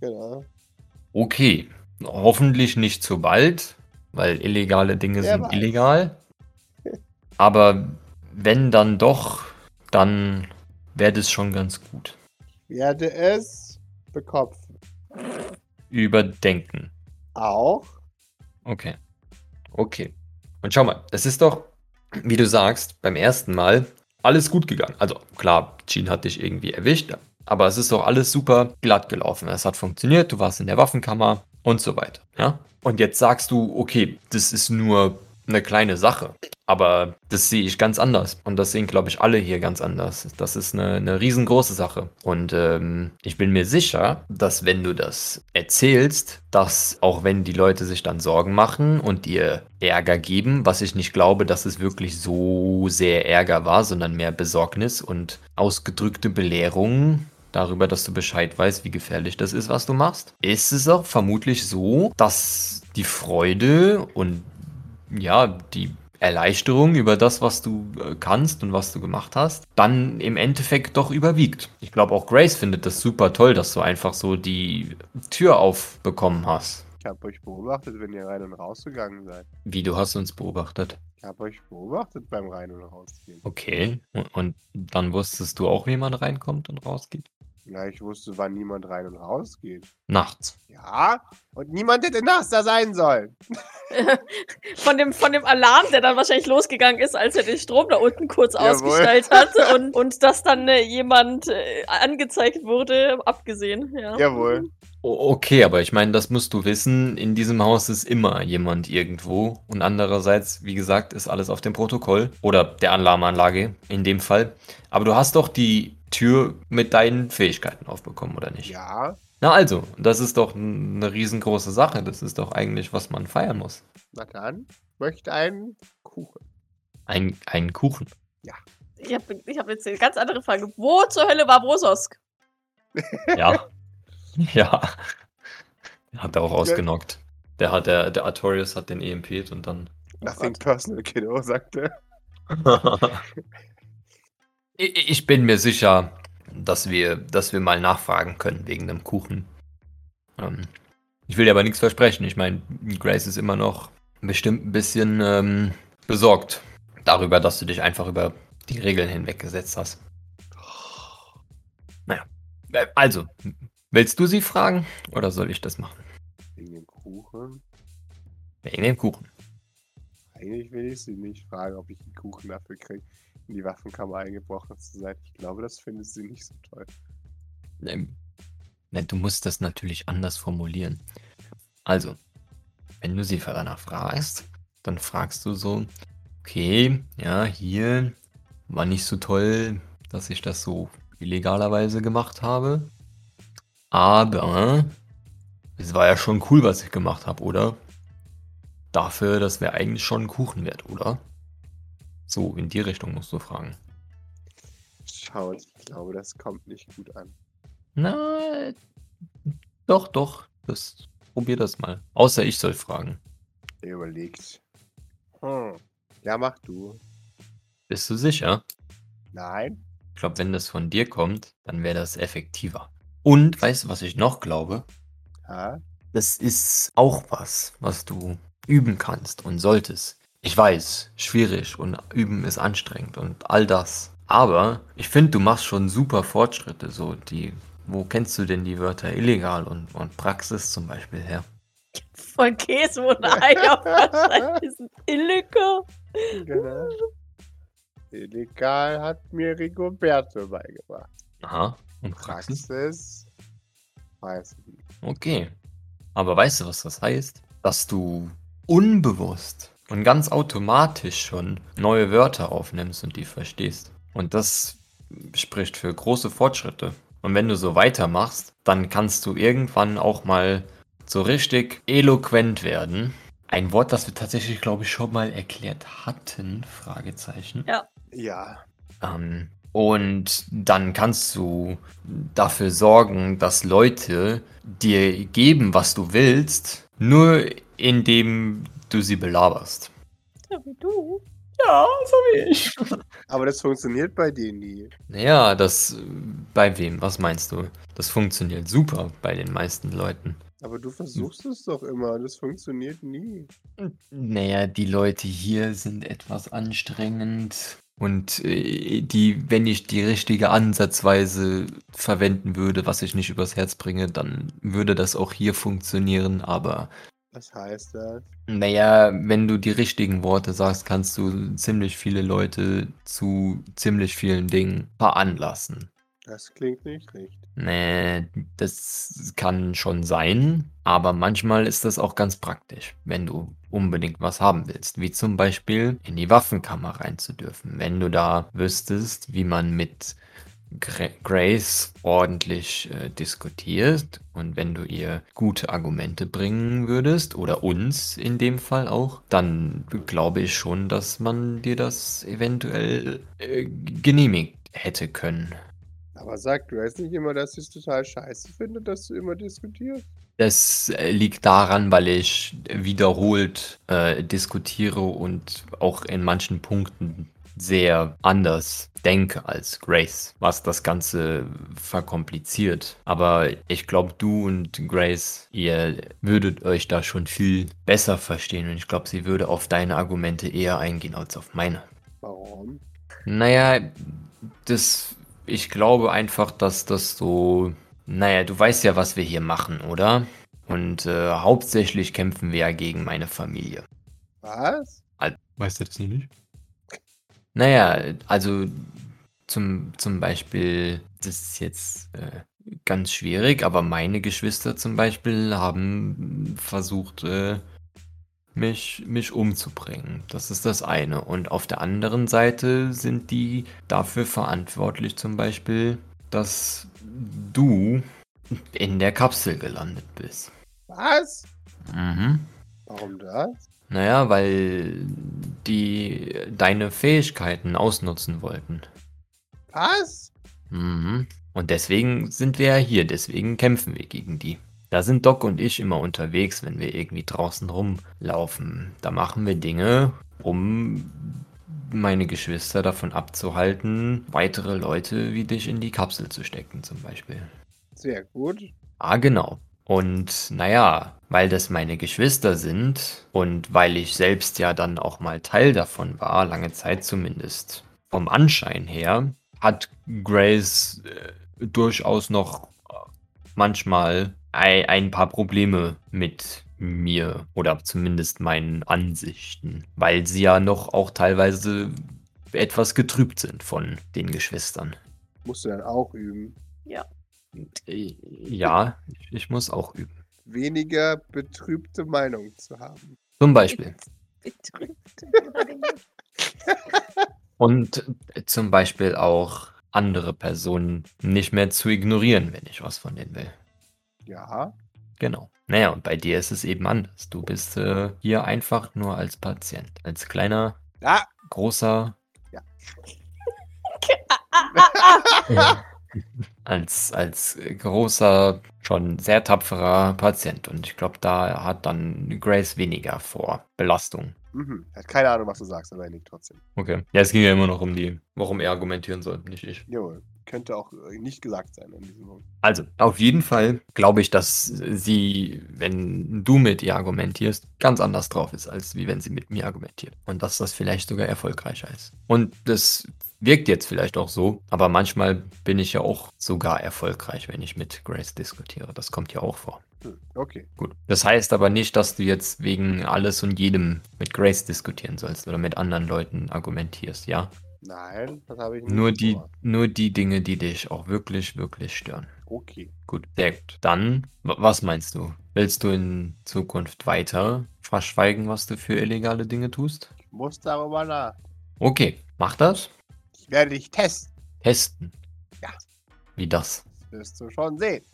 Speaker 1: Genau.
Speaker 2: Okay, hoffentlich nicht zu bald, weil illegale Dinge
Speaker 1: Wer
Speaker 2: sind
Speaker 1: weiß.
Speaker 2: illegal. Aber wenn dann doch, dann wäre das schon ganz gut.
Speaker 1: Werde es bekopfen.
Speaker 2: Überdenken.
Speaker 1: Auch.
Speaker 2: Okay. Okay. Und schau mal, es ist doch, wie du sagst, beim ersten Mal alles gut gegangen. Also klar, Jean hat dich irgendwie erwischt, aber es ist doch alles super glatt gelaufen. Es hat funktioniert, du warst in der Waffenkammer und so weiter. Ja? Und jetzt sagst du, okay, das ist nur eine kleine Sache. Aber das sehe ich ganz anders. Und das sehen, glaube ich, alle hier ganz anders. Das ist eine, eine riesengroße Sache. Und ähm, ich bin mir sicher, dass wenn du das erzählst, dass auch wenn die Leute sich dann Sorgen machen und dir Ärger geben, was ich nicht glaube, dass es wirklich so sehr Ärger war, sondern mehr Besorgnis und ausgedrückte Belehrung darüber, dass du Bescheid weißt, wie gefährlich das ist, was du machst, ist es auch vermutlich so, dass die Freude und ja, die Erleichterung über das, was du äh, kannst und was du gemacht hast, dann im Endeffekt doch überwiegt. Ich glaube, auch Grace findet das super toll, dass du einfach so die Tür aufbekommen hast.
Speaker 1: Ich habe euch beobachtet, wenn ihr rein und rausgegangen seid.
Speaker 2: Wie du hast uns beobachtet.
Speaker 1: Ich habe euch beobachtet beim Rein- und Rausgehen.
Speaker 2: Okay. Und, und dann wusstest du auch, wie man reinkommt und rausgeht?
Speaker 1: Ja, ich wusste, wann niemand rein und rausgeht.
Speaker 2: Nachts.
Speaker 1: Ja, und niemand hätte nachts da sein sollen.
Speaker 3: Von dem, von dem Alarm, der dann wahrscheinlich losgegangen ist, als er den Strom da unten kurz
Speaker 1: Jawohl.
Speaker 3: ausgestellt hat und, und dass dann äh, jemand äh, angezeigt wurde, abgesehen. Ja.
Speaker 1: Jawohl.
Speaker 2: O- Okay, aber ich meine, das musst du wissen, in diesem Haus ist immer jemand irgendwo. Und andererseits, wie gesagt, ist alles auf dem Protokoll oder der Alarmanlage in dem Fall. Aber du hast doch die Tür mit deinen Fähigkeiten aufbekommen, oder nicht?
Speaker 1: Ja,
Speaker 2: Na also, das ist doch eine riesengroße Sache. Das ist doch eigentlich, was man feiern muss.
Speaker 1: na dann. Möchte einen Kuchen.
Speaker 2: Ein, einen Kuchen.
Speaker 3: Ich habe ich hab jetzt eine ganz andere Frage. Wo zur Hölle war Brososk?
Speaker 2: Ja. ja. Hat er auch ausgenockt. Der hat, der, der Artorius hat den EMP't und dann
Speaker 1: Nothing personal, Kiddo, sagte.
Speaker 2: Ich bin mir sicher, dass wir, dass wir mal nachfragen können wegen dem Kuchen. Ähm, ich will dir aber nichts versprechen. Ich meine, Grace ist immer noch bestimmt ein bisschen ähm, besorgt darüber, dass du dich einfach über die Regeln hinweggesetzt hast. Naja. Äh, Also, willst du sie fragen oder soll ich das machen?
Speaker 1: Wegen dem Kuchen.
Speaker 2: Wegen dem Kuchen.
Speaker 1: Eigentlich will ich sie nicht fragen, ob ich einen Kuchen dafür kriege, in die Waffenkammer eingebrochen zu sein. Ich glaube, das findet sie nicht so toll.
Speaker 2: Ähm, ne, du musst das natürlich anders formulieren. Also, wenn du sie danach fragst, dann fragst du so, okay, ja, hier war nicht so toll, dass ich das so illegalerweise gemacht habe. Aber es war ja schon cool, was ich gemacht habe, oder? Dafür, das wäre eigentlich schon ein Kuchen wert, oder? So, in die Richtung musst du fragen.
Speaker 1: Schaut, ich glaube, das kommt nicht gut an.
Speaker 2: Na, doch, doch. Das, probier das mal. Außer ich soll fragen.
Speaker 1: Er überlegt. Hm. Ja, mach du.
Speaker 2: Bist du sicher?
Speaker 1: Nein?
Speaker 2: Ich glaube, wenn das von dir kommt, dann wäre das effektiver. Und weißt du, was ich noch glaube?
Speaker 1: Ha?
Speaker 2: Das ist auch was, was du üben kannst und solltest. Ich weiß, schwierig und üben ist anstrengend und all das. Aber ich finde, du machst schon super Fortschritte. So die, wo kennst du denn die Wörter illegal und, und Praxis zum Beispiel her?
Speaker 3: Von Käse und Ei auf wahrscheinlich ist ein Illegal.
Speaker 1: Genau. Illegal hat mir Rigoberto beigebracht.
Speaker 2: Aha. Und Praxis?
Speaker 1: Praxis weiß ich nicht.
Speaker 2: Okay. Aber weißt du, was das heißt? Dass du unbewusst und ganz automatisch schon neue Wörter aufnimmst und die verstehst. Und das spricht für große Fortschritte. Und wenn du so weitermachst, dann kannst du irgendwann auch mal so richtig eloquent werden. Ein Wort, das wir tatsächlich, glaube ich, schon mal erklärt hatten, Fragezeichen.
Speaker 3: Ja.
Speaker 1: Ja.
Speaker 2: Ähm, und dann kannst du dafür sorgen, dass Leute dir geben, was du willst, nur indem du sie belaberst.
Speaker 3: Ja, wie du.
Speaker 2: Ja, so wie ich.
Speaker 1: Aber das funktioniert bei denen nie.
Speaker 2: Naja, das. Bei wem? Was meinst du? Das funktioniert super bei den meisten Leuten.
Speaker 1: Aber du versuchst es doch immer. Das funktioniert nie.
Speaker 2: Naja, die Leute hier sind etwas anstrengend. Und äh, die, wenn ich die richtige Ansatzweise verwenden würde, was ich nicht übers Herz bringe, dann würde das auch hier funktionieren. Aber
Speaker 1: Was heißt das?
Speaker 2: naja, wenn du die richtigen Worte sagst, kannst du ziemlich viele Leute zu ziemlich vielen Dingen veranlassen.
Speaker 1: Das klingt nicht richtig.
Speaker 2: Nee, das kann schon sein, aber manchmal ist das auch ganz praktisch, wenn du unbedingt was haben willst, wie zum Beispiel in die Waffenkammer rein zu dürfen. Wenn du da wüsstest, wie man mit Grace ordentlich äh, diskutiert und wenn du ihr gute Argumente bringen würdest, oder uns in dem Fall auch, dann glaube ich schon, dass man dir das eventuell äh, genehmigt hätte können.
Speaker 1: Aber sag du jetzt nicht immer, dass ich es total scheiße finde, dass du immer diskutierst?
Speaker 2: Das äh, liegt daran, weil ich wiederholt äh, diskutiere und auch in manchen Punkten sehr anders denke als Grace, was das Ganze verkompliziert. Aber ich glaube, du und Grace, ihr würdet euch da schon viel besser verstehen und ich glaube, sie würde auf deine Argumente eher eingehen als auf meine.
Speaker 1: Warum?
Speaker 2: Naja, das. Ich glaube einfach, dass das so. Naja, du weißt ja, was wir hier machen, oder? Und äh, hauptsächlich kämpfen wir ja gegen meine Familie.
Speaker 1: Was?
Speaker 2: Weißt du das noch nicht? Naja, also zum, zum Beispiel, das ist jetzt äh, ganz schwierig, aber meine Geschwister zum Beispiel haben versucht, äh, mich, mich umzubringen. Das ist das eine. Und auf der anderen Seite sind die dafür verantwortlich zum Beispiel, dass du in der Kapsel gelandet bist.
Speaker 1: Was?
Speaker 2: Mhm.
Speaker 1: Warum das?
Speaker 2: Naja, weil die deine Fähigkeiten ausnutzen wollten.
Speaker 1: Was?
Speaker 2: Mhm. Und deswegen sind wir ja hier, deswegen kämpfen wir gegen die. Da sind Doc und ich immer unterwegs, wenn wir irgendwie draußen rumlaufen. Da machen wir Dinge, um meine Geschwister davon abzuhalten, weitere Leute wie dich in die Kapsel zu stecken, zum Beispiel.
Speaker 1: Sehr gut.
Speaker 2: Ah, genau. Und naja, weil das meine Geschwister sind und weil ich selbst ja dann auch mal Teil davon war, lange Zeit zumindest, vom Anschein her, hat Grace äh, durchaus noch äh, manchmal ein, ein paar Probleme mit mir oder zumindest meinen Ansichten, weil sie ja noch auch teilweise etwas getrübt sind von den Geschwistern.
Speaker 1: Musst du dann auch üben.
Speaker 2: Äh, Ja, ich, ich muss auch üben.
Speaker 1: Weniger betrübte Meinung zu haben.
Speaker 2: Zum Beispiel.
Speaker 3: Betrübt.
Speaker 2: Und zum Beispiel auch andere Personen nicht mehr zu ignorieren, wenn ich was von denen will.
Speaker 1: Ja.
Speaker 2: Genau. Naja, und bei dir ist es eben anders. Du bist äh, hier einfach nur als Patient. Als kleiner,
Speaker 1: Ah,
Speaker 2: großer.
Speaker 1: Ja.
Speaker 2: als, als großer, schon sehr tapferer Patient. Und ich glaube, da hat dann Grace weniger vor Belastung.
Speaker 1: mhm. Hat keine Ahnung, was du sagst, aber er nickt trotzdem.
Speaker 2: Okay. Ja, es ging ja immer noch um die, warum er argumentieren soll, nicht ich.
Speaker 1: Jawohl. Könnte auch äh, nicht gesagt sein in diesem Moment.
Speaker 2: Also, auf jeden Fall glaube ich, dass sie, wenn du mit ihr argumentierst, ganz anders drauf ist, als wie wenn sie mit mir argumentiert. Und dass das vielleicht sogar erfolgreicher ist. Und das wirkt jetzt vielleicht auch so, aber manchmal bin ich ja auch sogar erfolgreich, wenn ich mit Grace diskutiere. Das kommt ja auch vor.
Speaker 1: Hm. Okay.
Speaker 2: Gut. Das heißt aber nicht, dass du jetzt wegen alles und jedem mit Grace diskutieren sollst oder mit anderen Leuten argumentierst, ja?
Speaker 1: Nein, das habe ich nicht.
Speaker 2: Nur die,
Speaker 1: vor.
Speaker 2: nur die Dinge, die dich auch wirklich, wirklich stören.
Speaker 1: Okay.
Speaker 2: Gut, sehr gut. Dann, wa- was meinst du? Willst du in Zukunft weiter verschweigen, was du für illegale Dinge tust?
Speaker 1: Ich muss darüber nach.
Speaker 2: Okay, mach das.
Speaker 1: Ich werde dich testen.
Speaker 2: Testen.
Speaker 1: Ja.
Speaker 2: Wie das?
Speaker 1: Das wirst du schon sehen.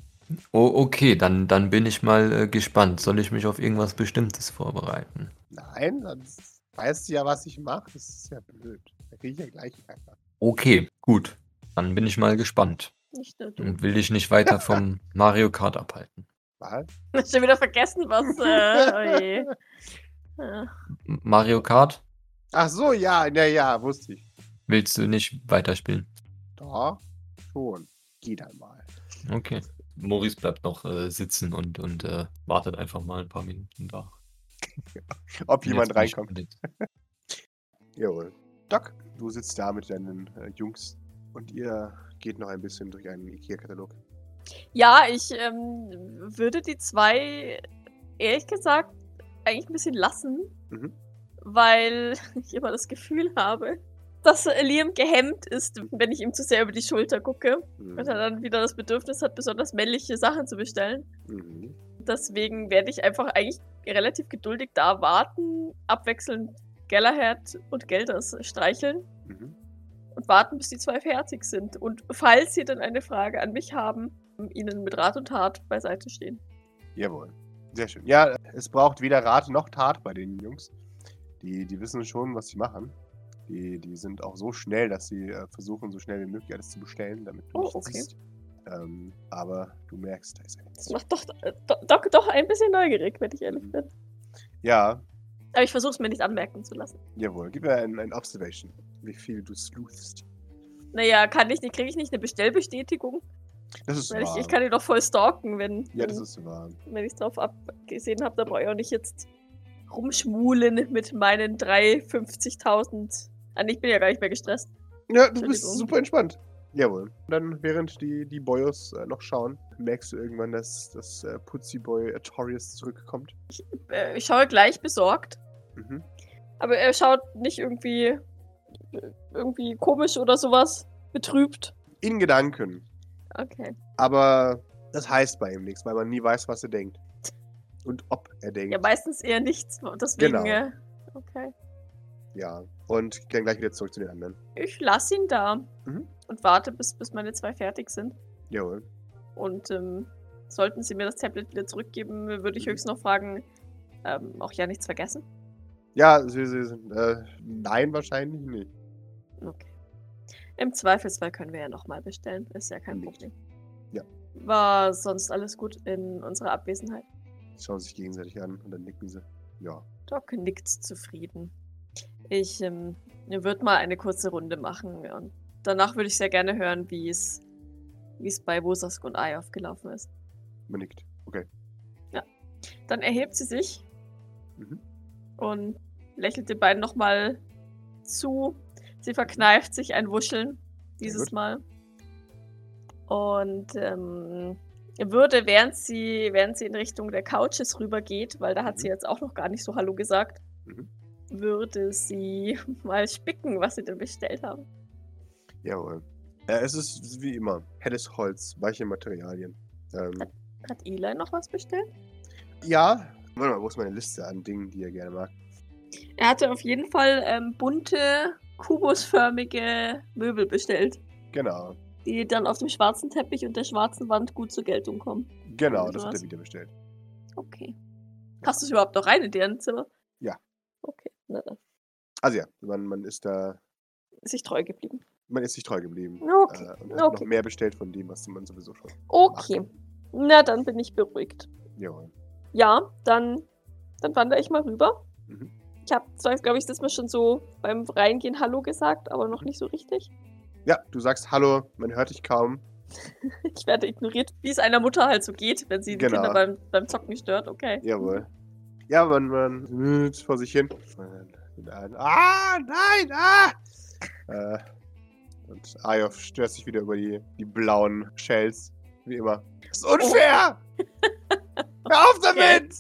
Speaker 2: Oh, okay, dann, dann bin ich mal äh, gespannt. Soll ich mich auf irgendwas Bestimmtes vorbereiten?
Speaker 1: Nein, sonst weißt du ja, was ich mache. Das ist ja blöd. Da kriege ich ja gleich Ärger.
Speaker 2: Okay, gut. Dann bin ich mal gespannt
Speaker 3: Nicht nur du.
Speaker 2: und will dich nicht weiter vom Mario Kart abhalten.
Speaker 1: Was?
Speaker 3: Hast schon wieder vergessen, was. Äh, oh. Ja.
Speaker 2: Mario Kart?
Speaker 1: Ach so, ja, ja, ja, wusste ich.
Speaker 2: Willst du nicht weiterspielen?
Speaker 1: Doch, schon. Geh dann mal.
Speaker 2: Okay. Maurice bleibt noch äh, sitzen und, und äh, wartet einfach mal ein paar Minuten da.
Speaker 1: Ob jemand reinkommt. Jawohl. Doc, du sitzt da mit deinen äh, Jungs und ihr geht noch ein bisschen durch einen Ikea-Katalog.
Speaker 3: Ja, ich ähm, würde die zwei, ehrlich gesagt, eigentlich ein bisschen lassen,
Speaker 1: Mhm.
Speaker 3: weil ich immer das Gefühl habe, dass Liam gehemmt ist, wenn ich ihm zu sehr über die Schulter gucke.
Speaker 1: Mhm.
Speaker 3: Und er dann wieder das Bedürfnis hat, besonders männliche Sachen zu bestellen.
Speaker 1: Mhm.
Speaker 3: Deswegen werde ich einfach eigentlich relativ geduldig da warten, abwechselnd Galahad und Gelders streicheln
Speaker 1: Mhm.
Speaker 3: und warten, bis die zwei fertig sind. Und falls sie dann eine Frage an mich haben, ihnen mit Rat und Tat beiseite stehen.
Speaker 1: Jawohl. Sehr schön. Ja, es braucht weder Rat noch Tat bei den Jungs. Die, die wissen schon, was sie machen. Die, die sind auch so schnell, dass sie äh, versuchen, so schnell wie möglich alles zu bestellen, damit du
Speaker 3: Oh,
Speaker 1: nichts
Speaker 3: okay.
Speaker 1: siehst. Ähm, aber du merkst, da ist
Speaker 3: Das
Speaker 1: eins.
Speaker 3: macht doch, äh, do- doch, doch ein bisschen neugierig, wenn ich ehrlich bin.
Speaker 1: Ja,
Speaker 3: Aber ich versuche es mir nicht anmerken zu lassen.
Speaker 1: jawohl. Gib mir ein, ein Observation, wie viel du sleuthst.
Speaker 3: Naja, kann ich nicht, kriege ich nicht eine Bestellbestätigung?
Speaker 1: Das ist
Speaker 3: Weil ich,
Speaker 1: wahr.
Speaker 3: ich kann ihn doch voll stalken, wenn,
Speaker 1: ja, das ist wahr.
Speaker 3: wenn ich drauf abgesehen habe. Da brauche ich auch nicht jetzt rumschmulen mit meinen 350.000. Ah, ich bin ja gar nicht mehr gestresst.
Speaker 1: Ja, du bist super entspannt. Jawohl. Dann, während die, die Boyos äh, noch schauen, merkst du irgendwann, dass das äh, Putzi-Boy Artorias zurückkommt.
Speaker 3: Äh, ich schaue gleich besorgt.
Speaker 1: Mhm.
Speaker 3: Aber er schaut nicht irgendwie, äh, irgendwie komisch oder sowas. Betrübt.
Speaker 1: In Gedanken.
Speaker 3: Okay.
Speaker 1: Aber das heißt bei ihm nichts, weil man nie weiß, was er denkt. Und ob er denkt.
Speaker 3: Ja, meistens eher nichts. Deswegen,
Speaker 1: Genau.
Speaker 3: äh, okay.
Speaker 1: Ja. Und gehen gleich wieder zurück zu den anderen.
Speaker 3: Ich lasse ihn da
Speaker 1: Mhm.
Speaker 3: und warte, bis, bis meine zwei fertig sind.
Speaker 1: Jawohl.
Speaker 3: Und ähm, sollten sie mir das Tablet wieder zurückgeben, würde ich
Speaker 1: Mhm.
Speaker 3: höchstens noch fragen, ähm, auch ja nichts vergessen.
Speaker 1: Ja, sie, sie, sie, äh, nein, wahrscheinlich nicht.
Speaker 3: Okay. Im Zweifelsfall können wir ja nochmal bestellen. Ist ja kein
Speaker 1: Nicht.
Speaker 3: Problem.
Speaker 1: Ja.
Speaker 3: War sonst alles gut in unserer Abwesenheit?
Speaker 1: Sie schauen sich gegenseitig an und dann nicken sie. Ja.
Speaker 3: Doc nickt zufrieden. Ich ähm, würde mal eine kurze Runde machen und danach würde ich sehr gerne hören, wie es wie es bei Wosask und Ai aufgelaufen ist.
Speaker 1: Man nickt. Okay.
Speaker 3: Dann erhebt sie sich
Speaker 1: Mhm.
Speaker 3: und lächelt den beiden nochmal zu. Sie verkneift sich ein Wuscheln dieses. Mal. Und ähm, würde, während sie, während sie in Richtung der Couches rübergeht, weil da hat sie
Speaker 1: Mhm.
Speaker 3: jetzt auch noch gar nicht so Hallo gesagt,
Speaker 1: Mhm.
Speaker 3: Würde sie mal spicken, was sie denn bestellt haben.
Speaker 1: Jawohl. Äh, es ist wie immer. Helles Holz, weiche Materialien. Ähm,
Speaker 3: Hat Eli noch was bestellt?
Speaker 1: ja. Warte mal, wo ist meine Liste an Dingen, die er gerne mag?
Speaker 3: Er hatte auf jeden Fall ähm, bunte, kubusförmige Möbel bestellt,
Speaker 1: Genau.
Speaker 3: die dann auf dem schwarzen Teppich und der schwarzen Wand gut zur Geltung kommen.
Speaker 1: Genau, das hat er wieder bestellt.
Speaker 3: Okay. Hast du es überhaupt noch rein in deren Zimmer? Dann.
Speaker 1: Also ja, man, man ist da,
Speaker 3: Ist sich treu geblieben.
Speaker 1: man ist sich treu geblieben.
Speaker 3: Okay.
Speaker 1: Äh, und hat
Speaker 3: Okay.
Speaker 1: noch mehr bestellt von dem, was man sowieso schon.
Speaker 3: Okay. Na, dann bin ich beruhigt.
Speaker 1: Jawohl.
Speaker 3: Ja, dann, dann wandere ich mal rüber.
Speaker 1: Mhm.
Speaker 3: Ich habe zwar, glaube ich, das mal schon so beim Reingehen Hallo gesagt, aber noch nicht so richtig.
Speaker 1: Ja, du sagst Hallo, man hört dich kaum.
Speaker 3: Ich werde ignoriert, wie es einer Mutter halt so geht, wenn sie die
Speaker 1: Genau.
Speaker 3: Kinder beim, beim Zocken stört. Okay.
Speaker 1: Jawohl. Ja, man, man vor sich hin. Ah, nein, ah! Äh, und Ayov stört sich wieder über die, die blauen Shells. Wie immer. Das ist unfair! Hör auf damit!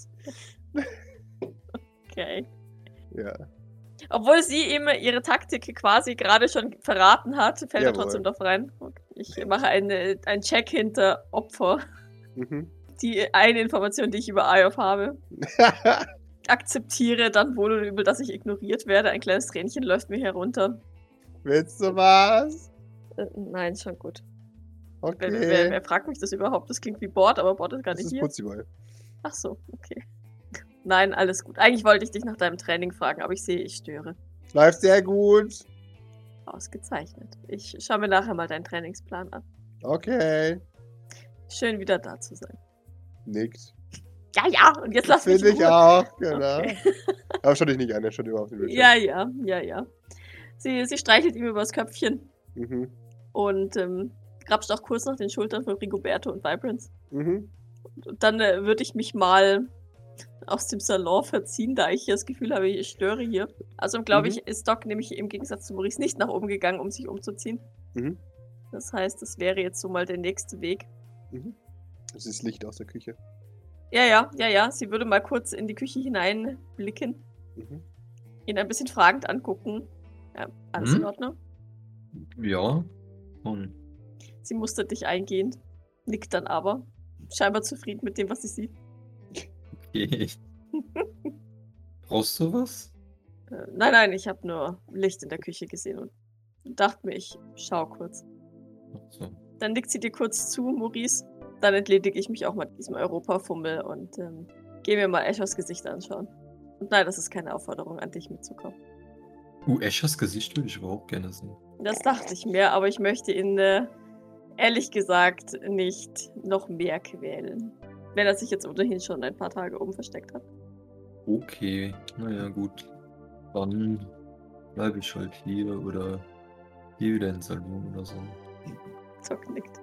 Speaker 3: Okay.
Speaker 1: Ja.
Speaker 3: Obwohl sie ihm ihre Taktik quasi gerade schon verraten hat, fällt er
Speaker 1: Jawohl.
Speaker 3: trotzdem drauf rein. Okay. Ich mache eine, einen Check hinter Opfer.
Speaker 1: Mhm.
Speaker 3: Die eine Information, die ich über Iof habe. Akzeptiere dann wohl oder übel, dass ich ignoriert werde. Ein kleines Tränchen läuft mir herunter.
Speaker 1: Willst du was?
Speaker 3: Äh, nein, schon gut.
Speaker 1: Okay.
Speaker 3: Wer, wer, wer fragt mich das überhaupt? Das klingt wie Bord, aber Bord ist gar
Speaker 1: das
Speaker 3: nicht
Speaker 1: ist
Speaker 3: hier.
Speaker 1: Putziboy.
Speaker 3: Ach so, okay. Nein, alles gut. Eigentlich wollte ich dich nach deinem Training fragen, aber ich sehe, ich störe.
Speaker 1: Läuft sehr gut.
Speaker 3: Ausgezeichnet. Ich schaue mir nachher mal deinen Trainingsplan an.
Speaker 1: Okay.
Speaker 3: Schön wieder da zu sein.
Speaker 1: Nickt.
Speaker 3: Ja, ja, und jetzt lass mich
Speaker 1: Finde
Speaker 3: in
Speaker 1: ich auch, genau.
Speaker 3: Okay.
Speaker 1: Aber schau dich nicht an, er schaut überhaupt nicht
Speaker 3: Ja, ja, ja, ja. Sie, sie streichelt ihm übers Köpfchen
Speaker 1: Mhm.
Speaker 3: und ähm, grapscht auch kurz nach den Schultern von Rigoberto und Vibrance.
Speaker 1: Mhm.
Speaker 3: Und dann äh, würde ich mich mal aus dem Salon verziehen, da ich das Gefühl habe, ich störe hier. Also glaube
Speaker 1: Mhm.
Speaker 3: ich, ist Doc nämlich im Gegensatz zu Maurice nicht nach oben gegangen, um sich umzuziehen.
Speaker 1: Mhm.
Speaker 3: Das heißt, das wäre jetzt so mal der nächste Weg.
Speaker 1: Mhm. Es ist Licht aus der Küche.
Speaker 3: Ja, ja, ja, ja. Sie würde mal kurz in die Küche hineinblicken,
Speaker 1: Mhm.
Speaker 3: ihn ein bisschen fragend angucken. Ja, alles in
Speaker 4: Hm?
Speaker 3: Ordnung.
Speaker 4: Ja. Und
Speaker 3: Sie mustert dich eingehend, nickt dann aber. Scheinbar zufrieden mit dem, was sie sieht.
Speaker 4: okay. Brauchst du was?
Speaker 3: Äh, nein, nein, ich habe nur Licht in der Küche gesehen und dachte mir, ich schau kurz.
Speaker 4: So.
Speaker 3: Dann nickt sie dir kurz zu, Maurice. Dann entledige ich mich auch mal diesem Europafummel und ähm, gehe mir mal Eschers Gesicht anschauen. Und nein, das ist keine Aufforderung an dich mitzukommen.
Speaker 4: Uh, Eschers Gesicht würde ich überhaupt gerne sehen.
Speaker 3: Das dachte ich mir, aber ich möchte ihn äh, ehrlich gesagt nicht noch mehr quälen. Wenn er sich jetzt ohnehin schon ein paar Tage oben versteckt hat.
Speaker 4: Okay, naja, gut. Dann bleibe ich halt hier oder gehe wieder ins Salon oder so.
Speaker 3: Zock nickt.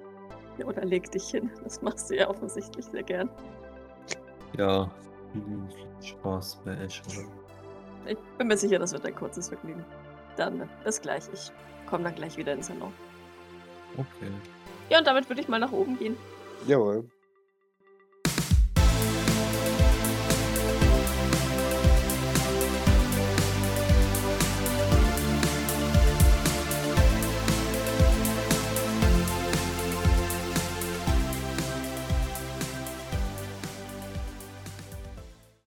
Speaker 3: Oder leg dich hin. Das machst du ja offensichtlich sehr gern.
Speaker 4: Ja, viel Spaß bei Escher.
Speaker 3: Ich bin mir sicher, das wird ein kurzes Vergnügen. Dann bis gleich. Ich komme dann gleich wieder ins Salon.
Speaker 4: Okay.
Speaker 3: Ja, und damit würde ich mal nach oben gehen.
Speaker 1: Jawohl.